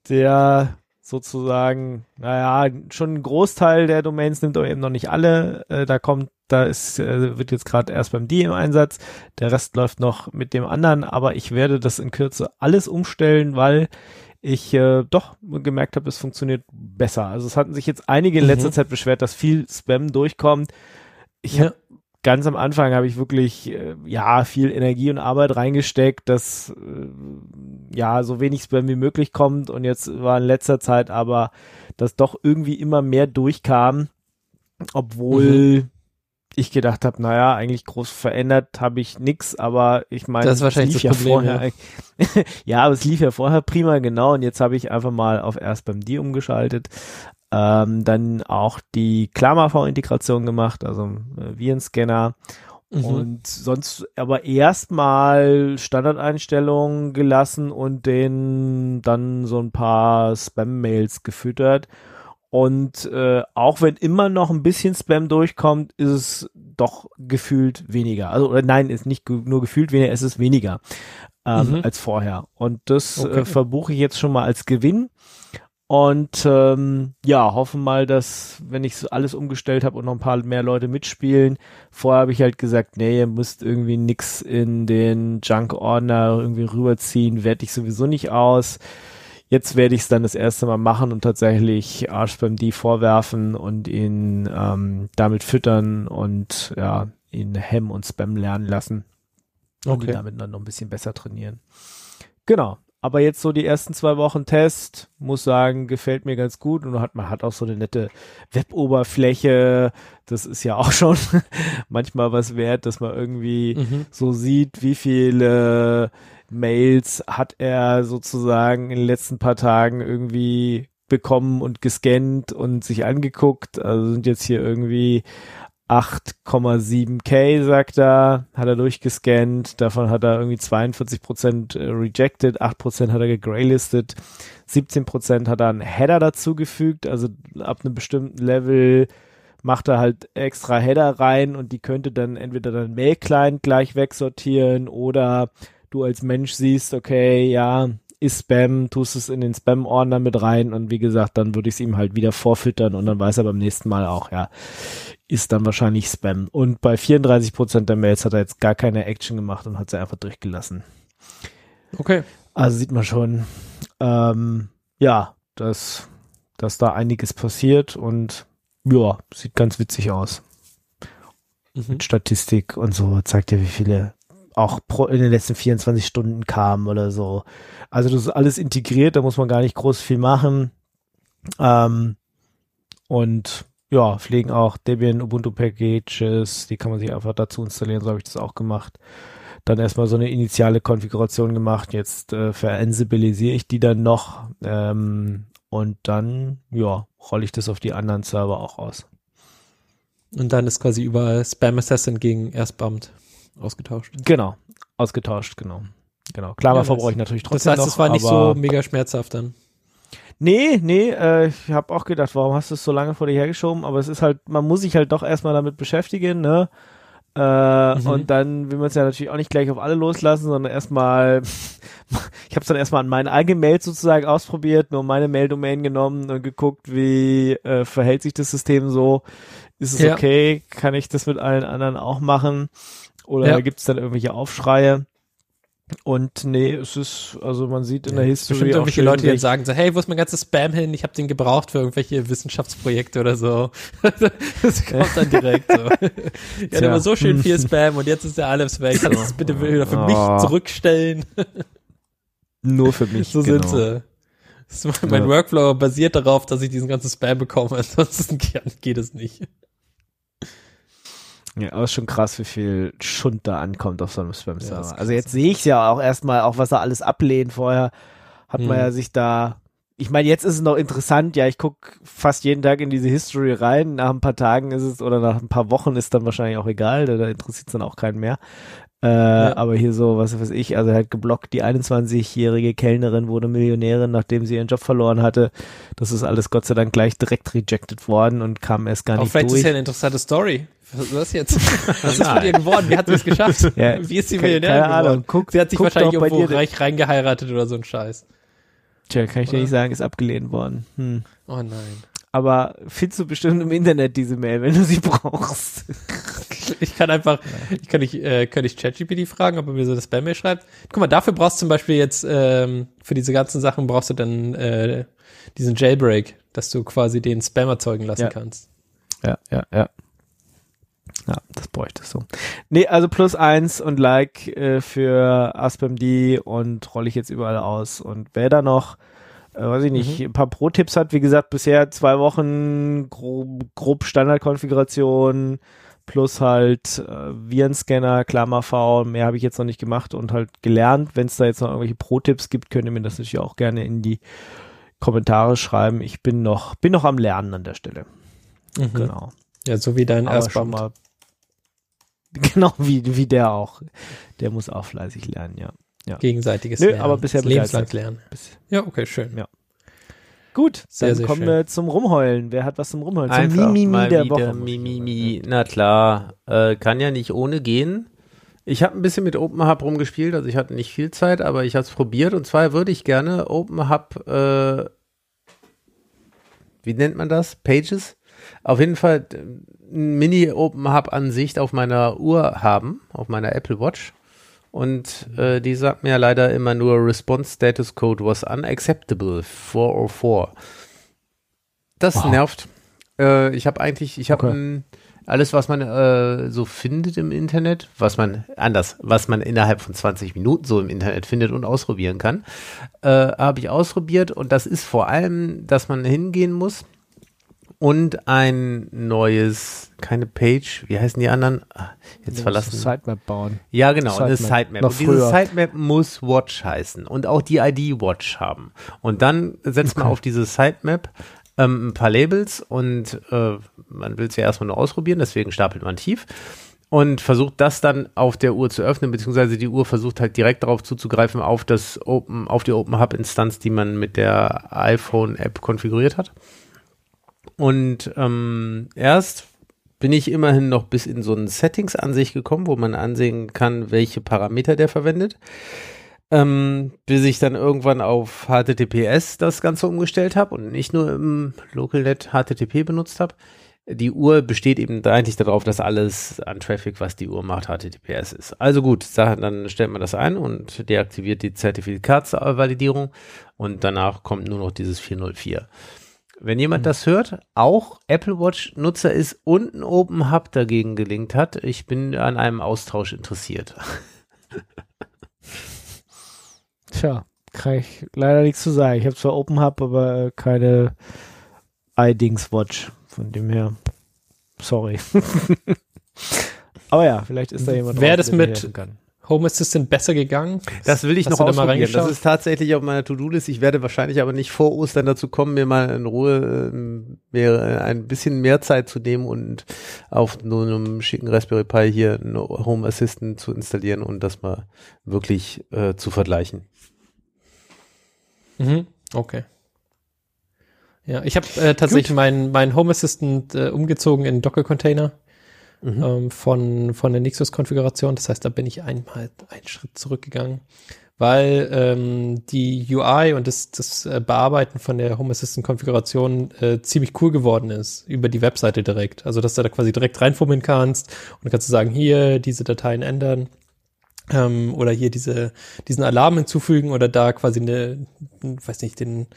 der sozusagen, naja, schon ein Großteil der Domains nimmt, aber eben noch nicht alle. Äh, da kommt, da ist, äh, wird jetzt gerade erst beim D im Einsatz. Der Rest läuft noch mit dem anderen, aber ich werde das in Kürze alles umstellen, weil ich äh, doch gemerkt habe, es funktioniert besser. Also es hatten sich jetzt einige in letzter Mhm. Zeit beschwert, dass viel Spam durchkommt. Ich Ja. habe ganz am Anfang habe ich wirklich äh, ja viel Energie und Arbeit reingesteckt, dass äh, ja so wenig Spam wie möglich kommt und jetzt war in letzter Zeit aber, dass doch irgendwie immer mehr durchkam, obwohl ich gedacht habe, naja, eigentlich groß verändert habe ich nix, aber ich meine, Das ist wahrscheinlich es lief das ja Problem, vorher. Ja. aber es lief ja vorher prima, genau, und jetzt habe ich einfach mal auf erst beim D umgeschaltet. Ähm, dann auch die KlammerV-Integration gemacht, also äh, Virenscanner. Mhm. Und sonst aber erstmal Standardeinstellungen gelassen und den dann so ein paar Spam-Mails gefüttert. Und äh, auch wenn immer noch ein bisschen Spam durchkommt, ist es doch gefühlt weniger. Also oder nein, ist nicht ge nur gefühlt weniger, es ist weniger ähm, Mhm. als vorher. Und das Okay. äh, verbuche ich jetzt schon mal als Gewinn. Und ähm, ja, hoffen mal, dass, wenn ich alles umgestellt habe und noch ein paar mehr Leute mitspielen, vorher habe ich halt gesagt, nee, ihr müsst irgendwie nix in den Junk-Ordner irgendwie rüberziehen, werte ich sowieso nicht aus. Jetzt werde ich es dann das erste Mal machen und tatsächlich Arsch beim D vorwerfen und ihn ähm, damit füttern und ja, ihn Hem und Spam lernen lassen und ihn Okay. damit dann noch ein bisschen besser trainieren. Genau. Aber jetzt so die ersten zwei Wochen Test, muss sagen, gefällt mir ganz gut und hat, man hat auch so eine nette Web-Oberfläche. Das ist ja auch schon manchmal was wert, dass man irgendwie Mhm. so sieht, wie viele Mails hat er sozusagen in den letzten paar Tagen irgendwie bekommen und gescannt und sich angeguckt. Also sind jetzt hier irgendwie 8,7k, sagt er, hat er durchgescannt. Davon hat er irgendwie 42 Prozent äh, rejected, 8 Prozent hat er gegraylistet, 17 Prozent hat er einen Header dazugefügt. Also ab einem bestimmten Level macht er halt extra Header rein und die könnte dann entweder dein Mail-Client gleich wegsortieren oder du als Mensch siehst, okay, ja, ist Spam, tust es in den Spam-Ordner mit rein und wie gesagt, dann würde ich es ihm halt wieder vorfüttern und dann weiß er beim nächsten Mal auch, ja, ist dann wahrscheinlich Spam. Und bei 34% der Mails hat er jetzt gar keine Action gemacht und hat sie einfach durchgelassen. Okay. Also sieht man schon, ähm, ja, dass, dass da einiges passiert und ja, sieht ganz witzig aus. Mhm. Mit Statistik und so zeigt ja, wie viele auch in den letzten 24 Stunden kamen oder so. Also das ist alles integriert, da muss man gar nicht groß viel machen. Ähm, und ja, pflegen auch Debian Ubuntu Packages, die kann man sich einfach dazu installieren, so habe ich das auch gemacht. Dann erstmal so eine initiale Konfiguration gemacht, jetzt äh, veransibilisiere ich die dann noch ähm, und dann, ja, rolle ich das auf die anderen Server auch aus. Und dann ist quasi über Spam Assassin gegen Erstbumpt ausgetauscht. Genau, ausgetauscht, genau. Genau. Klar, Ja, ja, nice. brauche ich natürlich Das trotzdem heißt, noch, es war nicht so mega schmerzhaft dann. Nee, nee, äh, ich habe auch gedacht, warum hast du es so lange vor dir hergeschoben? Aber es ist halt, man muss sich halt doch erstmal damit beschäftigen, ne? Äh, Mhm. Und dann will man es ja natürlich auch nicht gleich auf alle loslassen, sondern erstmal, ich habe es dann erstmal an meinen eigenen Mails sozusagen ausprobiert, nur meine Mail-Domain genommen und geguckt, wie äh, verhält sich das System so. Ist es Ja. okay? Kann ich das mit allen anderen auch machen? Oder Ja. gibt es dann irgendwelche Aufschreie? Und nee, es ist, also man sieht in der History Bestimmt irgendwelche Leute, die dann sagen so, hey, wo ist mein ganzes Spam hin? Ich habe den gebraucht für irgendwelche Wissenschaftsprojekte oder so. das kommt dann direkt so. ja, der Tja. war so schön viel Spam und jetzt ist der alles weg. Kannst du es bitte wieder für mich Oh. zurückstellen? nur für mich. so genau. sind sie. mein Ja. Workflow basiert darauf, dass ich diesen ganzen Spam bekomme. Ansonsten geht es nicht. Ja, aber ist schon krass, wie viel Schund da ankommt auf so einem Spam-Server. ist also jetzt sehe ich ja auch erstmal, auch was er alles ablehnt. Vorher hat man Hm. ja sich da, ich meine, jetzt ist es noch interessant, ja, ich gucke fast jeden Tag in diese History rein. Nach ein paar Tagen ist es, oder nach ein paar Wochen ist dann wahrscheinlich auch egal, da, da interessiert es dann auch keinen mehr. Äh, Aber hier so, was weiß ich, also er hat geblockt, die 21-jährige Kellnerin wurde Millionärin, nachdem sie ihren Job verloren hatte. Das ist alles Gott sei Dank gleich direkt rejected worden und kam erst gar Aber nicht vielleicht durch. ist ja eine interessante Story. Was jetzt? Was ist mit ihr geworden? Wie hat sie es geschafft? Ja, Wie ist sie Millionärin keine Ahnung. Guck- sie hat sich wahrscheinlich irgendwo dir- reich reingeheiratet oder so ein Scheiß. Tja, kann ich dir Oder? nicht sagen, ist abgelehnt worden. Hm. Oh nein. Aber findest du bestimmt im Internet diese Mail, wenn du sie brauchst. Ich kann einfach, ich kann nicht, äh, kann ich ChatGPT fragen, ob er mir so eine Spam-Mail schreibt. Guck mal, dafür brauchst du zum Beispiel jetzt, ähm, für diese ganzen Sachen brauchst du dann äh, diesen Jailbreak, dass du quasi den Spam erzeugen lassen Ja. kannst. Ja, ja, ja. Ja, das bräuchtest du. Nee, also plus eins und Like äh, für AspamD und rolle ich jetzt überall aus. Und wer da noch, äh, weiß ich nicht, ein paar Pro-Tipps hat, wie gesagt, bisher zwei Wochen grob, grob Standardkonfiguration plus halt äh, Virenscanner, Klammer V, mehr habe ich jetzt noch nicht gemacht und halt gelernt. Wenn es da jetzt noch irgendwelche Pro-Tipps gibt, könnt ihr mir das natürlich auch gerne in die Kommentare schreiben. Ich bin noch, bin noch am Lernen an der Stelle. Mhm. Genau. Ja, so wie dein mal. Genau, wie, wie der auch. Der muss auch fleißig lernen, ja. Gegenseitiges Nö, Lernen. aber bisher Das lebenslang lernen. Bis- Ja, okay, schön. Ja. Gut, Sehr, dann sehr kommen schön. wir zum Rumheulen. Wer hat was zum Rumheulen? Zum Einfach Mimimi mal der wieder Woche. Mimimi. Na klar, äh, kann ja nicht ohne gehen. Ich habe ein bisschen mit OpenHub rumgespielt, also ich hatte nicht viel Zeit, aber ich habe es probiert und zwar würde ich gerne OpenHub, äh, wie nennt man das? Pages? Auf jeden Fall ein Mini-OpenHub-Ansicht auf meiner Uhr haben, auf meiner Apple Watch. Und äh, die sagt mir ja leider immer nur Response Status Code was unacceptable 404. Das Wow. nervt. Äh, ich habe eigentlich, ich habe Okay. alles, was man äh, so findet im Internet, was man anders, was man innerhalb von 20 Minuten so im Internet findet und ausprobieren kann, äh, habe ich ausprobiert und das ist vor allem, dass man hingehen muss und ein neues, keine Page, wie heißen die anderen? Ah, Jetzt verlassen. Sitemap bauen. Ja, genau, Sitemap. eine Sitemap. Noch Und dieses früher. Sitemap muss Watch heißen und auch die ID Watch haben. Und dann setzt man Okay. auf diese Sitemap ähm, ein paar Labels und äh, man will es ja erstmal nur ausprobieren, deswegen stapelt man tief und versucht das dann auf der Uhr zu öffnen, beziehungsweise die Uhr versucht halt direkt darauf zuzugreifen auf das Open, auf die Open Hub Instanz, die man mit der iPhone App konfiguriert hat. Und ähm, erst bin ich immerhin noch bis in so eine Settings-Ansicht gekommen, wo man ansehen kann, welche Parameter der verwendet. Ähm, bis ich dann irgendwann auf HTTPS das Ganze umgestellt habe und nicht nur im LocalNet HTTP benutzt habe. Die Uhr besteht eben eigentlich darauf, dass alles an Traffic, was die Uhr macht, HTTPS ist. Also gut, dann stellt man das ein und deaktiviert die Zertifikatsvalidierung und danach kommt nur noch dieses 404. Wenn jemand das hört, auch Apple Watch Nutzer ist und ein Open Hub dagegen gelingt hat, ich bin an einem Austausch interessiert. Tja, kann ich leider nichts zu sagen. Ich habe zwar Open Hub, aber äh, keine iDings Watch. Von dem her, sorry. aber ja, vielleicht ist da jemand draußen, das mit- kann. Home Assistant besser gegangen? Das will ich Hast noch du da mal ausprobieren. Das ist tatsächlich auf meiner To-Do-List. Ich werde wahrscheinlich aber nicht vor Ostern dazu kommen, mir mal in Ruhe ähm, mir äh, ein bisschen mehr Zeit zu nehmen und auf nur einem schicken Raspberry Pi hier einen Home Assistant zu installieren und das mal wirklich äh, zu vergleichen. Mhm. Okay. Ja, ich habe äh, tatsächlich meinen mein Home Assistant äh, umgezogen in Docker-Container Mhm. ähm, von, von der Nexus-Konfiguration. Das heißt, da bin ich einmal einen Schritt zurückgegangen, weil ähm, die UI und das, das äh, Bearbeiten von der Home Assistant-Konfiguration äh, ziemlich cool geworden ist über die Webseite direkt. Also, dass du da quasi direkt reinfummeln kannst und kannst du sagen, hier diese Dateien ändern ähm, oder hier diese, diesen Alarm hinzufügen oder da quasi eine, weiß nicht, den,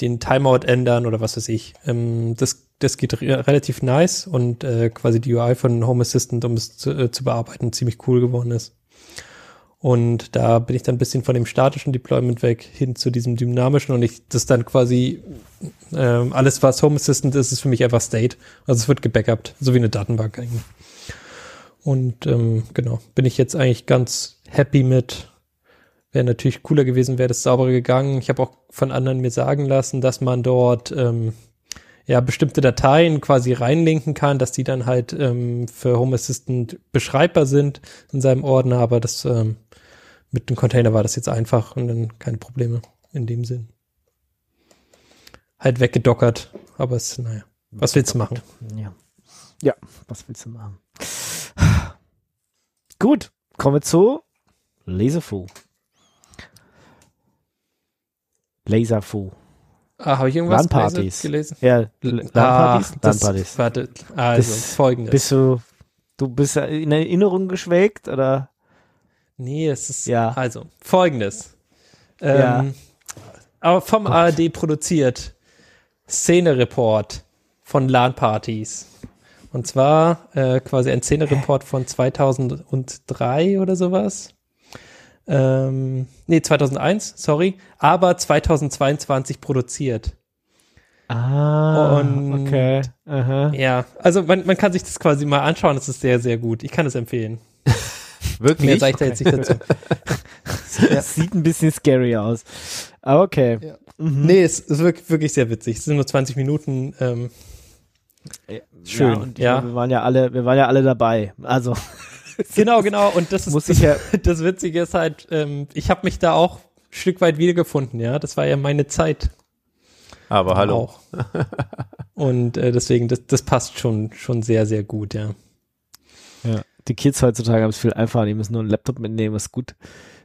den Timeout ändern oder was weiß ich. Ähm, das, das geht re relativ nice und äh, quasi die UI von Home Assistant, um es zu, äh, zu bearbeiten, ziemlich cool geworden ist. Und da bin ich dann ein bisschen von dem statischen Deployment weg hin zu diesem dynamischen und ich das dann quasi ähm, alles, was Home Assistant ist, ist für mich einfach State. Also es wird gebackupt, so wie eine Datenbank eigentlich. Und ähm, genau, bin ich jetzt eigentlich ganz happy mit. Wäre natürlich cooler gewesen, wäre das sauberer gegangen. Ich habe auch von anderen mir sagen lassen, dass man dort ähm, ja bestimmte Dateien quasi reinlinken kann, dass die dann halt ähm, für Home Assistant beschreibbar sind in seinem Ordner, aber das ähm, mit dem Container war das jetzt einfach und dann keine Probleme in dem Sinn. Halt weggedockert, aber es, naja, was willst du machen? Ja. Ja, was willst du machen? Gut, kommen wir zu Laserfu. Laserfu. Ah, habe ich irgendwas LAN-Partys. gelesen? Ja, LAN-Partys? das- LAN-Partys. Warte, also Das- folgendes. Bist du, du bist in Erinnerung geschwelgt oder? Nee, es ist Ja. also folgendes. Ähm, Ja. Aber vom ARD produziert Szene-Report von LAN-Partys. Und zwar äh, quasi ein Szene-Report von 2003 oder sowas. Ähm, nee, 2001, sorry. Aber 2022 produziert. Ah, Und- okay. Aha. Ja, also man, man kann sich das quasi mal anschauen. Das ist sehr, sehr gut. Ich kann es empfehlen. Mehr Wirklich? sage ich da jetzt nicht dazu. Das sieht ein bisschen scary aus. Aber okay. Ja. Mhm. Nee, es ist wirklich, wirklich sehr witzig. Es sind nur 20 Minuten. Ähm, schön, Ja, ja. meine, wir waren ja alle, wir waren ja alle dabei. Also genau, genau. Und das ist muss ich ja. das Witzige ist halt, ähm, ich habe mich da auch ein Stück weit wiedergefunden, ja. Das war ja meine Zeit. Aber hallo. Auch. Und äh, deswegen, das, das passt schon, schon sehr, sehr gut, ja. ja. Die Kids heutzutage haben es viel einfacher. Die müssen nur einen Laptop mitnehmen. Ist gut.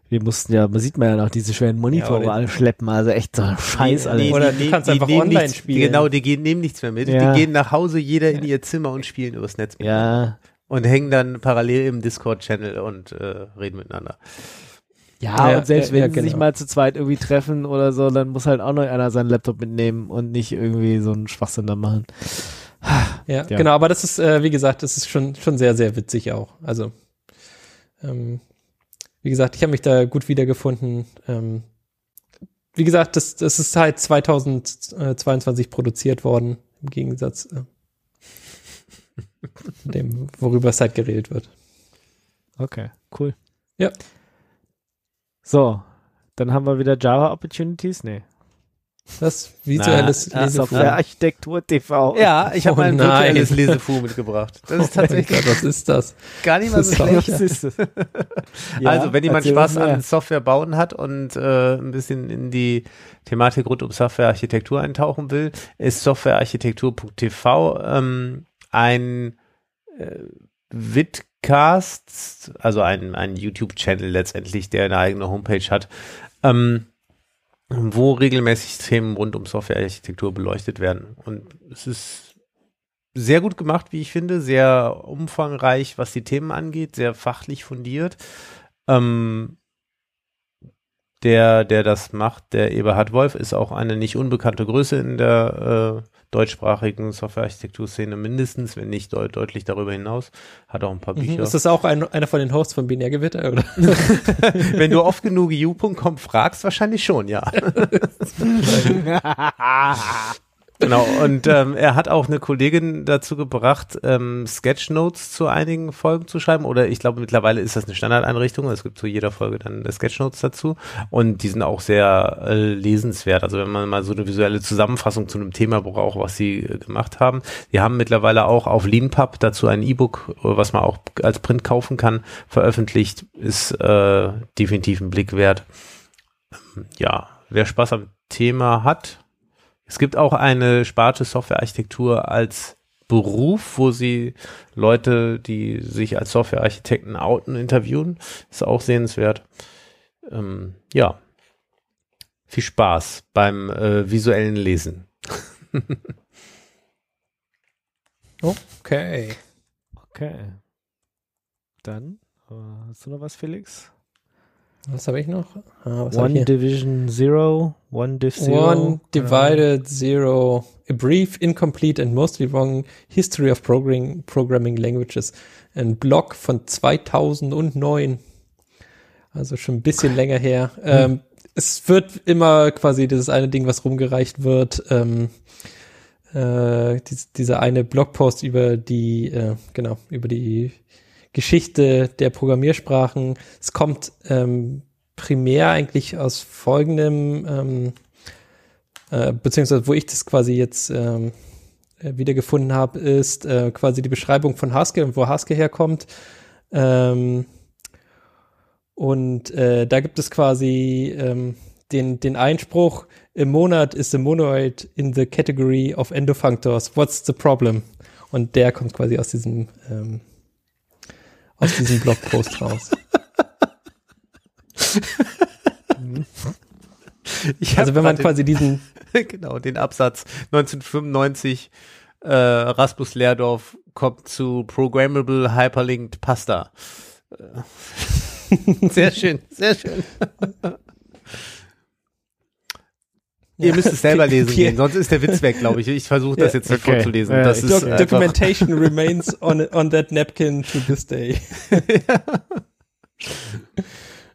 Wir mussten ja, man sieht man ja noch diese schweren Monitore oder- alle schleppen. Also echt so Scheiß, Alter. Oder du kannst einfach online nichts, spielen. Genau, die gehen, nehmen nichts mehr mit. Ja. Die gehen nach Hause, jeder in ihr Zimmer und spielen übers Netz. Ja. Und hängen dann parallel im Discord-Channel und äh, reden miteinander. Ja, Ja, und selbst ja, wenn ja, sie sich genau. mal zu zweit irgendwie treffen oder so, dann muss halt auch noch einer seinen Laptop mitnehmen und nicht irgendwie so einen Schwachsinn da machen. Ja, Ja. genau, aber das ist, äh, wie gesagt, das ist schon, schon sehr, sehr witzig auch. Also, ähm, wie gesagt, ich habe mich da gut wiedergefunden. Ähm, wie gesagt, das, das ist halt 2022 produziert worden, im Gegensatz äh, zu dem, worüber es halt geredet wird. Okay, cool. Ja. So, dann haben wir wieder Java Opportunities. Nee. Das visuelles Na, Lesefu. Software Architektur TV. Ja, ich habe Oh mein nein. virtuelles Lesefu mitgebracht. Das ist Oh tatsächlich Gott, was ist das? gar nicht mal so schlecht. Was ist das? Ja, also, wenn jemand Spaß an Software bauen hat und äh, ein bisschen in die Thematik rund um Softwarearchitektur eintauchen will, ist softwarearchitektur.tv ähm, ein äh, Vidcast, also ein, ein YouTube-Channel letztendlich, der eine eigene Homepage hat, ähm, wo regelmäßig Themen rund um Softwarearchitektur beleuchtet werden. Und es ist sehr gut gemacht, wie ich finde, sehr umfangreich, was die Themen angeht, sehr fachlich fundiert. Ähm, der, der das macht, der Eberhard Wolf, ist auch eine nicht unbekannte Größe in der äh, deutschsprachigen Softwarearchitektur-Szene mindestens, wenn nicht deut deutlich darüber hinaus. Hat auch ein paar Mhm. Bücher. Ist das auch ein, einer von den Hosts von Binär Gewitter, oder? wenn du oft genug u.com fragst, wahrscheinlich schon, ja. Genau, und ähm, er hat auch eine Kollegin dazu gebracht, ähm, Sketchnotes zu einigen Folgen zu schreiben. Oder ich glaube, mittlerweile ist das eine Standardeinrichtung. Es gibt zu jeder Folge dann Sketchnotes dazu. Und die sind auch sehr äh, lesenswert. Also wenn man mal so eine visuelle Zusammenfassung zu einem Thema braucht, was sie äh, gemacht haben. Die haben mittlerweile auch auf Leanpub dazu ein E-Book, äh, was man auch als Print kaufen kann, veröffentlicht. Ist äh, definitiv ein Blick wert. Ähm, ja, wer Spaß am Thema hat, es gibt auch eine Sparte Softwarearchitektur als Beruf, wo sie Leute, die sich als Softwarearchitekten outen, interviewen. Ist auch sehenswert. Ähm, ja. Viel Spaß beim äh, visuellen Lesen. Okay. Okay. Dann, äh, hast du noch was, Felix? Was habe ich noch? Ah, ich One hier? Division Zero, One Div Zero. One divided zero, a brief, incomplete and mostly wrong history of programming, programming languages. Ein Blog von 2009. Also schon ein bisschen länger her. Ähm, es wird immer quasi dieses eine Ding, was rumgereicht wird, ähm, äh, dies, dieser eine Blogpost über die, äh, genau, über die Geschichte der Programmiersprachen. Es kommt ähm, primär eigentlich aus folgendem, ähm, äh, beziehungsweise wo ich das quasi jetzt ähm, äh, wiedergefunden habe, ist äh, quasi die Beschreibung von Haskell und wo Haskell herkommt. Ähm, und äh, da gibt es quasi ähm, den, den Einspruch, im Monat ist the monoid in the category of endofunctors. What's the problem? Und der kommt quasi aus diesem, ähm, aus diesem Blogpost raus. also wenn man quasi diesen genau den Absatz 1995 äh, Rasmus Lehrdorf kommt zu Programmable Hyperlinked Pasta. Äh, sehr schön, sehr schön. Ihr müsst es selber lesen gehen, sonst ist der Witz weg, glaube ich. Ich versuche das jetzt nicht okay. vorzulesen. Ja, das ist Doc Documentation remains on, on that napkin to this day.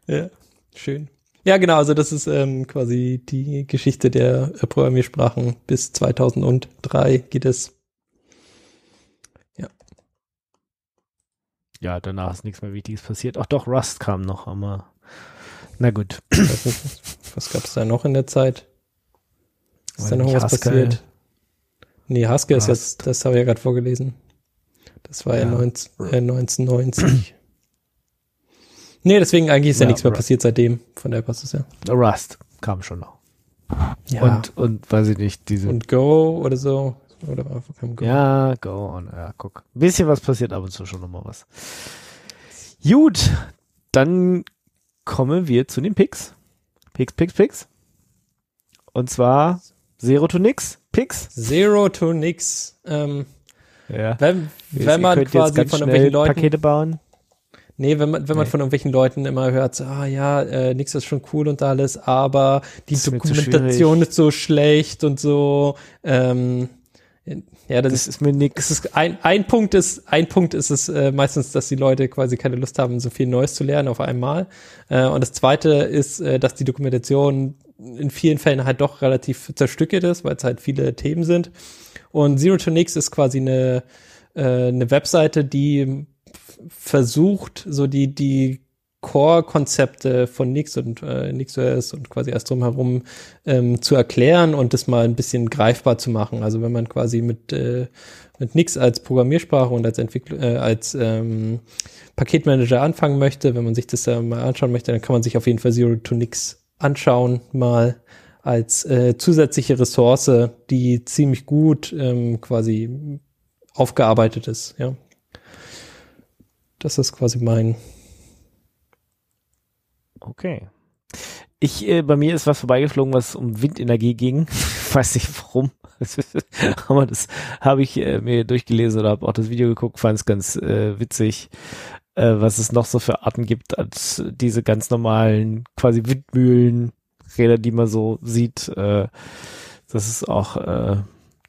ja, schön. Ja, genau, also das ist ähm, quasi die Geschichte der äh, Programmiersprachen. Bis 2003 geht es. Ja. Ja, danach ist nichts mehr Wichtiges passiert. Ach doch, Rust kam noch, aber na gut. was gab es da noch in der Zeit? Ist da noch was passiert? Nee, Haskell ist jetzt, das habe ich ja gerade vorgelesen. Das war ja, ja 19, äh, 1990. nee, deswegen eigentlich ist ja, ja nichts mehr Rust. passiert seitdem. Von der passt es ja. Rust kam schon noch. Ja. Und, und weiß ich nicht, diese. Und Go oder so. Oder Go. Ja, Go und ja, guck. Ein bisschen was passiert ab und zu schon nochmal was. Gut, dann kommen wir zu den Picks. Picks, Picks, Picks. Und zwar Zero to nix? Pix? Zero to nix. Ähm, ja. Wenn, wenn man quasi von irgendwelchen Leuten. Pakete bauen? Nee, wenn man, wenn man nee. von irgendwelchen Leuten immer hört, so, ah ja, äh, nix ist schon cool und alles, aber die Dokumentation ist so schlecht und so. Ähm, ja, das, das, ist mir nix. Ist ein, ein Punkt ist, ein Punkt ist es äh, meistens, dass die Leute quasi keine Lust haben, so viel Neues zu lernen auf einmal. Äh, und das zweite ist, äh, dass die Dokumentation in vielen Fällen halt doch relativ zerstückelt ist, weil es halt viele Themen sind. Und Zero to Nix ist quasi eine, äh, eine Webseite, die versucht, so die, die Core-Konzepte von Nix und äh, NixOS und quasi erst drumherum ähm, zu erklären und das mal ein bisschen greifbar zu machen. Also wenn man quasi mit, äh, mit Nix als Programmiersprache und als Entwickler, äh, als ähm, Paketmanager anfangen möchte, wenn man sich das da mal anschauen möchte, dann kann man sich auf jeden Fall Zero to Nix anschauen, mal als äh, zusätzliche Ressource, die ziemlich gut ähm, quasi aufgearbeitet ist, ja. Das ist quasi mein. Okay. Ich, äh, bei mir ist was vorbeigeflogen, was um Windenergie ging. Weiß nicht warum. Aber das habe ich äh, mir durchgelesen oder habe auch das Video geguckt, fand es ganz äh, witzig äh, was es noch so für Arten gibt als diese ganz normalen quasi Windmühlen, Räder, die man so sieht, äh, dass es auch äh,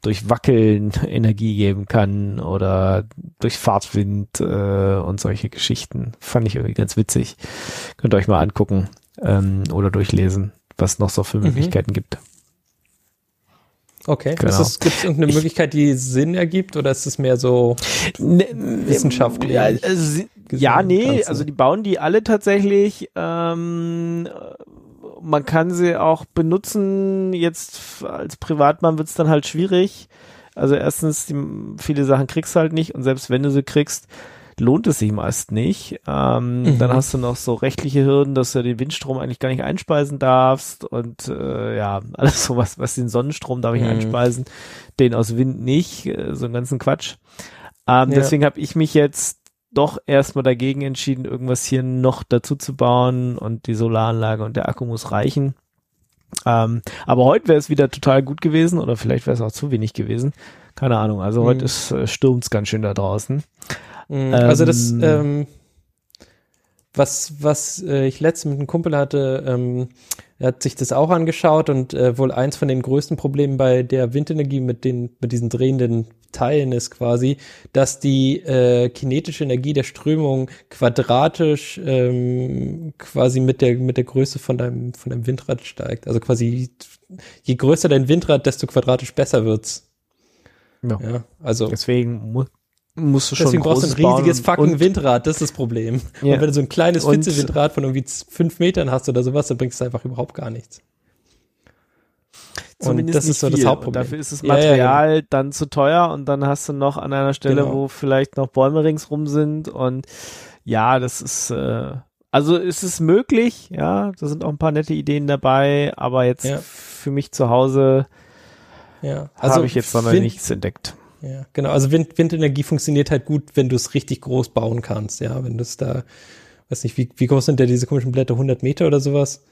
durch Wackeln Energie geben kann oder durch Fahrtwind äh, und solche Geschichten. Fand ich irgendwie ganz witzig. Könnt ihr euch mal angucken ähm, oder durchlesen, was noch so für mhm. Möglichkeiten mhm. gibt. Okay. Genau. Gibt es irgendeine ich, Möglichkeit, die Sinn ergibt oder ist es mehr so ne, wissenschaftlich? Ja, also, ja nee, also die bauen die alle tatsächlich. Ähm, man kann sie auch benutzen. Jetzt als Privatmann wird es dann halt schwierig. Also erstens, die, viele Sachen kriegst du halt nicht und selbst wenn du sie kriegst, lohnt es sich meist nicht. Ähm, mhm. Dann hast du noch so rechtliche Hürden, dass du den Windstrom eigentlich gar nicht einspeisen darfst und äh, ja, alles so was, was den Sonnenstrom darf ich mhm. einspeisen, den aus Wind nicht, äh, so einen ganzen Quatsch. Ähm, ja. Deswegen habe ich mich jetzt doch erstmal dagegen entschieden, irgendwas hier noch dazu zu bauen und die Solaranlage und der Akku muss reichen. Ähm, aber heute wäre es wieder total gut gewesen oder vielleicht wäre es auch zu wenig gewesen. Keine Ahnung. Also mhm. heute ist äh, stürmt's ganz schön da draußen. Mhm. also das, ähm, was, was äh, ich letztens mit einem Kumpel hatte, ähm, er hat sich das auch angeschaut und äh, wohl eins von den größten Problemen bei der Windenergie mit den, mit diesen drehenden Teilen ist quasi, dass die äh, kinetische Energie der Strömung quadratisch ähm, quasi mit der, mit der Größe von deinem, von deinem Windrad steigt. Also quasi, je größer dein Windrad, desto quadratisch besser wird's. Ja. Ja, also Deswegen mu musst du schon Deswegen brauchst du ein riesiges fucking und- Windrad, das ist das Problem. Ja. Und wenn du so ein kleines Und- Fitze-Windrad von irgendwie fünf Metern hast oder sowas, dann bringt es einfach überhaupt gar nichts. Zumindest das nicht ist so das viel. Hauptproblem. Und dafür ist das Ja, ja, Material dann zu teuer und dann hast du noch an einer Stelle, Genau. wo vielleicht noch Bäume ringsrum sind und ja, das ist äh, also es ist möglich, ja, da sind auch ein paar nette Ideen dabei, aber jetzt Ja. für mich zu Hause Ja, habe ich jetzt noch nichts entdeckt. Ja, genau. Also Wind, Windenergie funktioniert halt gut, wenn du es richtig groß bauen kannst. Ja, wenn du es da, weiß nicht, wie, wie groß sind denn diese komischen Blätter? 100 Meter oder sowas?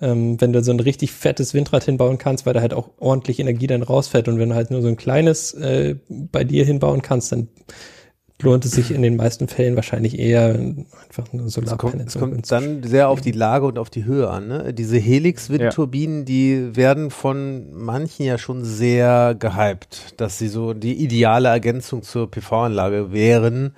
Ähm, wenn du so ein richtig fettes Windrad hinbauen kannst, weil da halt auch ordentlich Energie dann rausfällt. Und wenn du halt nur so ein kleines äh, bei dir hinbauen kannst, dann lohnt es sich in den meisten Fällen wahrscheinlich eher einfach nur Es kommt, es kommt dann sehr auf die Lage und auf die Höhe an. Ne? Diese Helix-Windturbinen, die werden von manchen ja schon sehr gehypt, dass sie so die ideale Ergänzung zur PV-Anlage wären.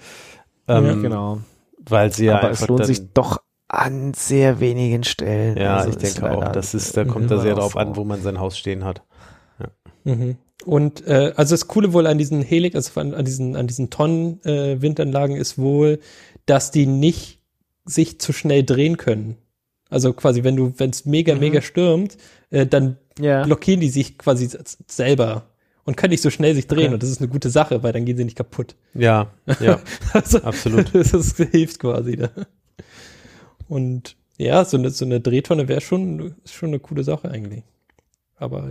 Ähm, Ja, Genau. Weil sie ja aber einfach es lohnt dann, sich doch an sehr wenigen Stellen. Ja, Also ich denke auch. Das ist, da kommt da sehr drauf an, wo man sein Haus stehen hat. Mhm. Und äh, also das Coole wohl an diesen Helix, also an, an diesen an diesen Tonnen äh, Windanlagen ist wohl, dass die nicht sich zu schnell drehen können. Also quasi, wenn du, wenn es mega Mhm. mega stürmt, äh, dann Ja. blockieren die sich quasi selber und können nicht so schnell sich drehen. Okay. Und das ist eine gute Sache, weil dann gehen sie nicht kaputt. Ja, ja, Also, absolut. das, das hilft quasi. Da. Und ja, so eine, so eine Drehtonne wäre schon, schon eine coole Sache eigentlich. Aber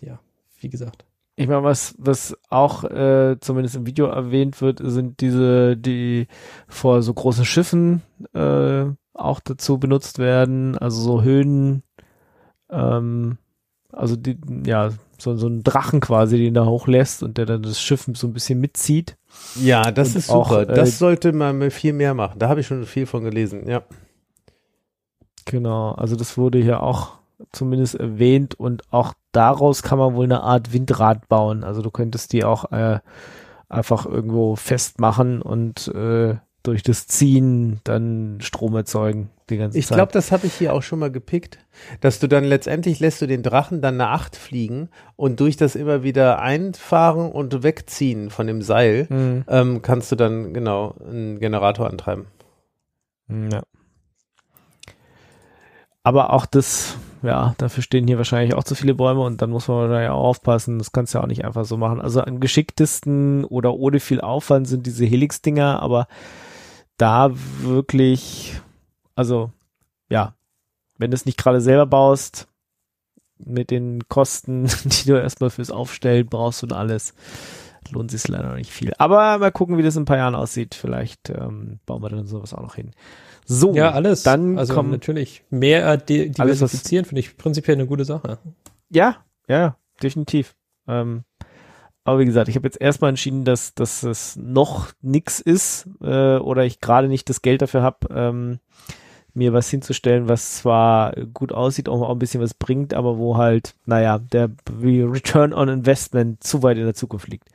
ja, wie gesagt. Ich meine, was, was auch äh, zumindest im Video erwähnt wird, sind diese, die vor so großen Schiffen äh, auch dazu benutzt werden, also so Höhen, ähm, also die, ja, so, so ein Drachen quasi, den da hochlässt und der dann das Schiff so ein bisschen mitzieht. Ja, das Und ist auch, super. äh, das sollte man viel mehr machen. Da habe ich schon viel von gelesen. Ja. Genau, also das wurde hier auch zumindest erwähnt und auch daraus kann man wohl eine Art Windrad bauen. Also du könntest die auch äh, einfach irgendwo festmachen und äh, durch das Ziehen dann Strom erzeugen die ganze Ich Zeit. glaube, das habe ich hier auch schon mal gepickt, dass du dann letztendlich lässt du den Drachen dann eine Acht fliegen und durch das immer wieder einfahren und wegziehen von dem Seil Hm, ähm, kannst du dann genau einen Generator antreiben. ja. Aber auch das, ja, dafür stehen hier wahrscheinlich auch zu viele Bäume und dann muss man da ja auch aufpassen. Das kannst du ja auch nicht einfach so machen. Also am geschicktesten oder ohne viel Aufwand sind diese Helix-Dinger, aber da wirklich, also ja, wenn du es nicht gerade selber baust, mit den Kosten, die du erstmal fürs Aufstellen brauchst und alles, lohnt sich leider noch nicht viel. Aber mal gucken, wie das in ein paar Jahren aussieht. Vielleicht ähm, bauen wir dann sowas auch noch hin. So, Ja, alles. Dann also kommen natürlich mehr äh, diversifizieren finde ich prinzipiell eine gute Sache. Ja, ja, definitiv. Ähm, aber wie gesagt, ich habe jetzt erstmal entschieden, dass, dass es noch nix ist äh, oder ich gerade nicht das Geld dafür habe, ähm, mir was hinzustellen, was zwar gut aussieht, auch, auch ein bisschen was bringt, aber wo halt, naja, der Return on Investment zu weit in der Zukunft liegt.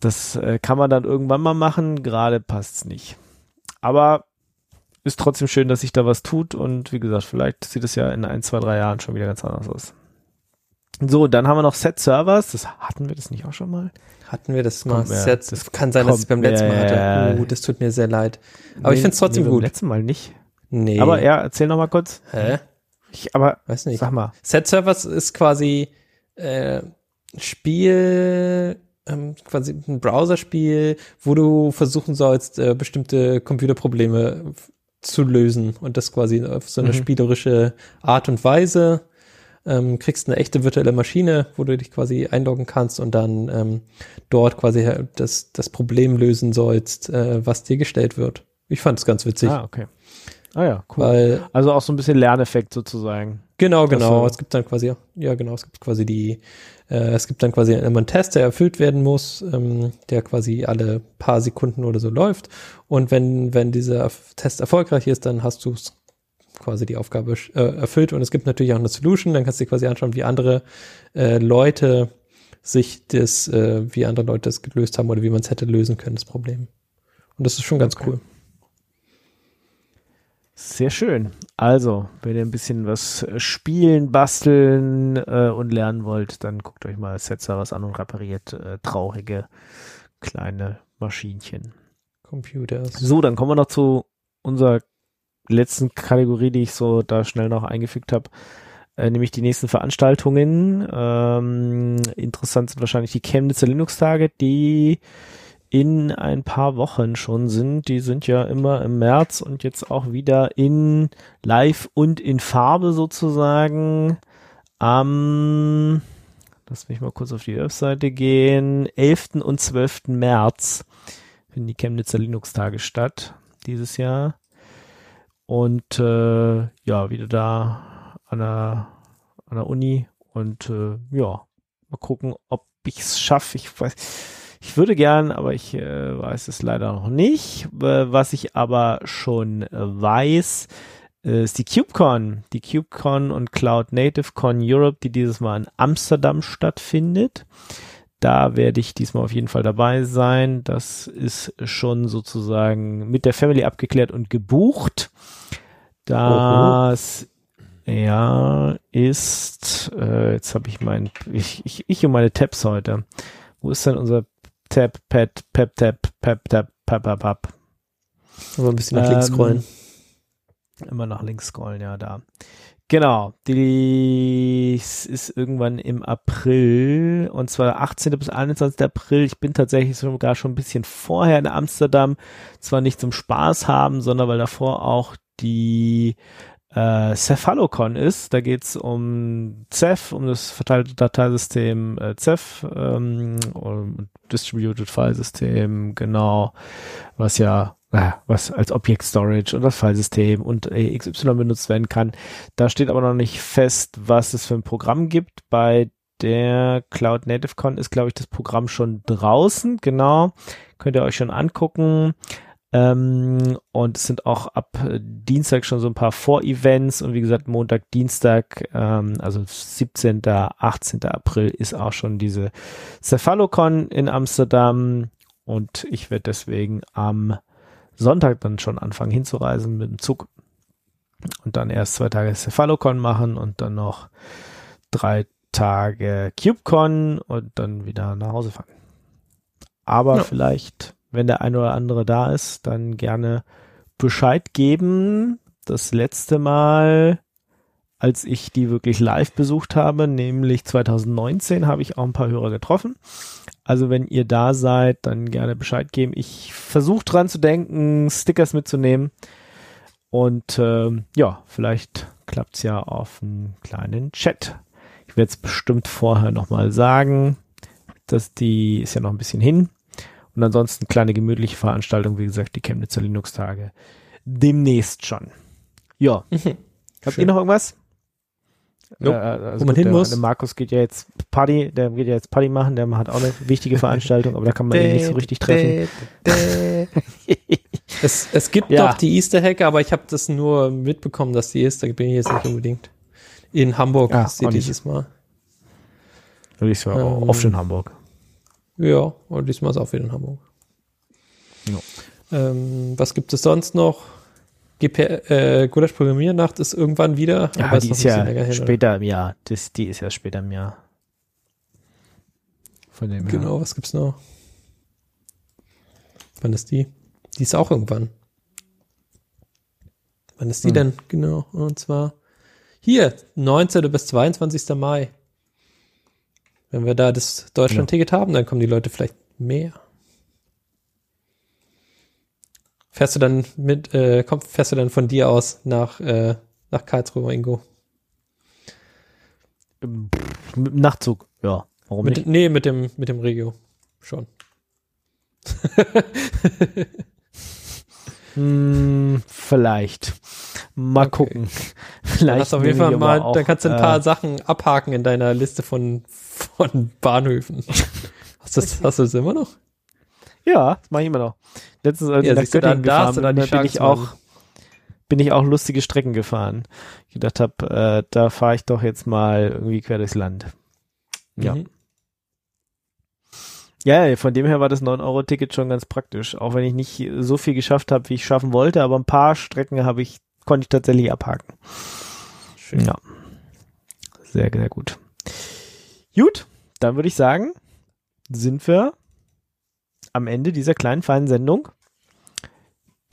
Das äh, kann man dann irgendwann mal machen, gerade passt's nicht. Aber ist trotzdem schön, dass sich da was tut und wie gesagt, vielleicht sieht es ja in ein, zwei, drei Jahren schon wieder ganz anders aus. So, dann haben wir noch Set Servers. Das hatten wir das nicht auch schon mal? Hatten wir das mal? Sets? das kann sein, dass ich es beim letzten Mal hatte. Oh, das tut mir sehr leid. Aber ich Nee, finde es trotzdem nee, beim gut. letzten Mal nicht. Nee. Aber ja, erzähl noch mal kurz. Hä? Ich, aber Weiß nicht. sag mal. Set Servers ist quasi äh, Spiel, ähm, quasi ein Browserspiel, wo du versuchen sollst, äh, bestimmte Computerprobleme zu lösen und das quasi auf so eine Mhm. spielerische Art und Weise. Ähm, kriegst eine echte virtuelle Maschine, wo du dich quasi einloggen kannst und dann ähm, dort quasi das, das Problem lösen sollst, äh, was dir gestellt wird. Ich fand es ganz witzig. Ah, okay. Ah ja, cool. Weil, also auch so ein bisschen Lerneffekt sozusagen. genau, genau. Es gibt dann quasi, ja genau, es gibt quasi die, es gibt dann quasi immer einen Test, der erfüllt werden muss, ähm, der quasi alle paar Sekunden oder so läuft. Und wenn, wenn dieser Test erfolgreich ist, dann hast du quasi die Aufgabe äh, erfüllt. Und es gibt natürlich auch eine Solution, dann kannst du dir quasi anschauen, wie andere äh, Leute sich das, äh, wie andere Leute das gelöst haben oder wie man es hätte lösen können, das Problem. Und das ist schon ganz Okay. cool. Sehr schön. Also, wenn ihr ein bisschen was äh, spielen, basteln äh, und lernen wollt, dann guckt euch mal Setzer was an und repariert äh, traurige kleine Maschinchen. Computers. So, dann kommen wir noch zu unserer letzten Kategorie, die ich so da schnell noch eingefügt habe, äh, nämlich die nächsten Veranstaltungen. Ähm, interessant sind wahrscheinlich die Chemnitzer Linux-Tage, die in ein paar Wochen schon sind. Die sind ja immer im März und jetzt auch wieder in Live und in Farbe sozusagen am, lass mich mal kurz auf die Webseite gehen, 11. und 12. März finden die Chemnitzer Linux-Tage statt dieses Jahr. Und äh, ja, wieder da an der, an der Uni. Und äh, ja, mal gucken, ob ich es schaffe. Ich weiß, ich würde gern, aber ich äh, weiß es leider noch nicht. Was ich aber schon weiß, äh, ist die KubeCon. Die KubeCon und Cloud Native Con Europe, die dieses Mal in Amsterdam stattfindet. Da werde ich diesmal auf jeden Fall dabei sein. Das ist schon sozusagen mit der Family abgeklärt und gebucht. Das ja ist, äh, jetzt habe ich mein, ich, ich, ich und meine Tabs heute. Wo ist denn unser Tab, Pad, Pep, Tab, Pep, Tab, Pap, Pap, Pap? Aber ein bisschen nach links Ähm, scrollen. Immer nach links scrollen, ja, da. Genau, die ist irgendwann im April und zwar 18. bis 21. April. Ich bin tatsächlich sogar schon ein bisschen vorher in Amsterdam, zwar nicht zum Spaß haben, sondern weil davor auch die äh, Cephalocon ist. Da geht's um Ceph, um das verteilte Dateisystem äh, Ceph, ähm, und Distributed File System, genau, was ja äh, was als Object Storage und das Filesystem und äh, XY benutzt werden kann. Da steht aber noch nicht fest, was es für ein Programm gibt. Bei der Cloud Native Con ist, glaube ich, das Programm schon draußen. Genau. Könnt ihr euch schon angucken. Ähm, und es sind auch ab äh, Dienstag schon so ein paar Vorevents und wie gesagt, Montag, Dienstag, ähm, also 17., 18. April ist auch schon diese Cephalocon in Amsterdam und ich werde deswegen am Sonntag dann schon anfangen hinzureisen mit dem Zug und dann erst zwei Tage Cephalocon machen und dann noch drei Tage CubeCon und dann wieder nach Hause fahren. Aber Ja. vielleicht, wenn der ein oder andere da ist, dann gerne Bescheid geben. Das letzte Mal, als ich die wirklich live besucht habe, nämlich 2019, habe ich auch ein paar Hörer getroffen. Also wenn ihr da seid, dann gerne Bescheid geben. Ich versuche dran zu denken, Stickers mitzunehmen. Und ähm, ja, vielleicht klappt's ja auf einen kleinen Chat. Ich werde es bestimmt vorher nochmal sagen. dass die ist ja noch ein bisschen hin. Und ansonsten kleine gemütliche Veranstaltung, wie gesagt, die Chemnitzer Linux-Tage. Demnächst schon. Ja. Habt ihr Schön. noch irgendwas? Nope. Äh, also Wo man gut, hin muss. Der Markus geht ja jetzt Party, der geht ja jetzt Party machen, der hat auch eine wichtige Veranstaltung, aber da kann man ihn nicht so richtig treffen. Es, es gibt Ja. doch die Easter Hack, aber ich habe das nur mitbekommen, dass die ist. Da bin ich jetzt nicht unbedingt. In Hamburg Ah, ist nicht. dieses Mal. Ich sagen, Ähm, oft in Hamburg. Ja, und diesmal ist auch wieder in Hamburg. Ähm, was gibt es sonst noch? GP, äh, Gulasch Programmiernacht ist irgendwann wieder. Ja, aber die ist ein ja hin, oder? später im Jahr. Das, die ist ja später im Jahr. Von dem her. Genau, was gibt's noch? Wann ist die? Die ist auch irgendwann. Wann ist die Hm. denn? Genau. Und zwar hier, 19. bis 22. Mai. Wenn wir da das Deutschland-Ticket haben, dann kommen die Leute vielleicht mehr. Fährst du dann mit, äh, komm, fährst du dann von dir aus nach, äh, nach Karlsruhe, Ingo? Mit dem Nachtzug, ja. Warum Mit, nicht? nee, mit dem, mit dem Regio. Schon. Hm, vielleicht. Mal Okay. gucken. Dann Vielleicht du auf jeden Fall mal, auch, dann kannst du ein paar äh, Sachen abhaken in deiner Liste von, von Bahnhöfen. Hast du das, hast du das immer noch? Ja, das mache ich immer noch. Letztens, als Ja, ich nach Göttingen dann darfst gefahren bin, da die bin ich auch, bin ich auch lustige Strecken gefahren. Ich gedacht habe, äh, da fahre ich doch jetzt mal irgendwie quer durchs Land. Ja. Mhm. Ja, ja, von dem her war das 9-Euro-Ticket schon ganz praktisch. Auch wenn ich nicht so viel geschafft habe, wie ich schaffen wollte, aber ein paar Strecken habe ich, konnte ich tatsächlich abhaken. Schön. Ja. Sehr, sehr gut. Gut, dann würde ich sagen, sind wir am Ende dieser kleinen, feinen Sendung,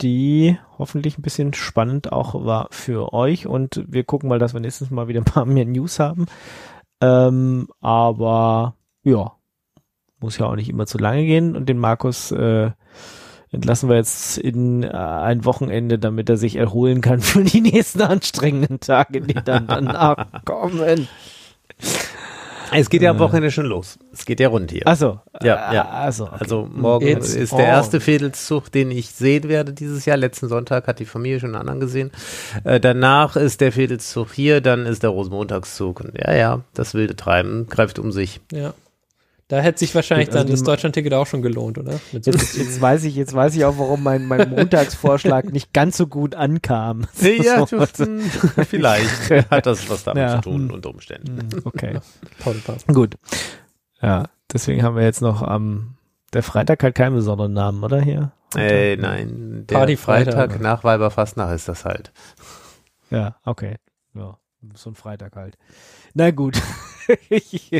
die hoffentlich ein bisschen spannend auch war für euch und wir gucken mal, dass wir nächstes Mal wieder ein paar mehr News haben. Ähm, aber ja, muss ja auch nicht immer zu lange gehen und den Markus äh, entlassen wir jetzt in äh, ein Wochenende, damit er sich erholen kann für die nächsten anstrengenden Tage, die dann danach kommen. Es geht ja am Äh. Wochenende schon los. Es geht ja rund hier. Also, Ja, ja. Also, okay. Also morgen It's ist der erste Fädelszug, den ich sehen werde dieses Jahr. Letzten Sonntag hat die Familie schon einen anderen gesehen. Äh, danach ist der Fädelszug hier, dann ist der Rosenmontagszug. Und ja, ja, das wilde Treiben greift um sich. Ja. Da hätte sich wahrscheinlich also dann das Deutschland-Ticket auch schon gelohnt, oder? Mit Jetzt, jetzt weiß ich, jetzt weiß ich auch, warum mein, mein Montagsvorschlag nicht ganz so gut ankam. Ja, So, du, hm, vielleicht hat das was damit Ja, zu tun hm. unter Umständen. hm, okay. Podcast. Gut. Ja, deswegen haben wir jetzt noch am, der Freitag hat keinen besonderen Namen, oder hier? Ey, nein, der Partyfreitag. Freitag nach Weiberfastnacht ist das halt. Ja, okay. Ja, so ein Freitag halt. Na gut. Ich-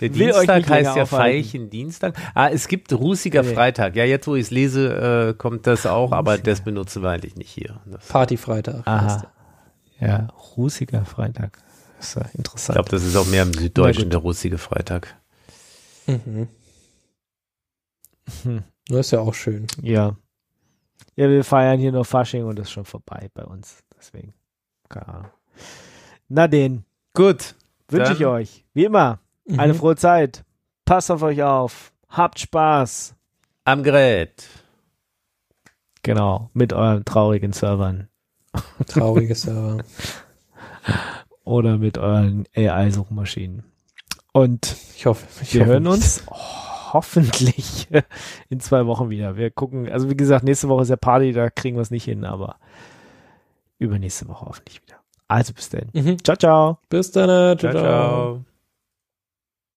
Der Dienstag heißt ja aufhalten. Veilchen Dienstag. Ah, es gibt rußiger Nee. Freitag. Ja, jetzt wo ich es lese, äh, kommt das auch, aber das benutzen wir eigentlich nicht hier. Das, Partyfreitag. Aha. Ja, rußiger Freitag. ist ja ich interessant. glaube, das ist auch mehr im Süddeutschen der rußige Freitag. Mhm. Hm, Das ist ja auch schön. ja. Ja, wir feiern hier nur Fasching und das ist schon vorbei bei uns. Deswegen. Keine Ahnung. Na den, Gut. Wünsche ich euch, wie immer, eine Mhm. frohe Zeit. Passt auf euch auf. Habt Spaß. Am Gerät. Genau, mit euren traurigen Servern Trauriges Server. oder mit euren AI-Suchmaschinen. Und Ich hoffe, ich wir hoffe hören nicht. uns hoffentlich in zwei Wochen wieder. Wir gucken, also wie gesagt, nächste Woche ist ja Party, da kriegen wir es nicht hin, aber übernächste Woche hoffentlich wieder. Also bis dann. Mhm. Ciao, ciao. Bis dann. äh, Ciao, ciao.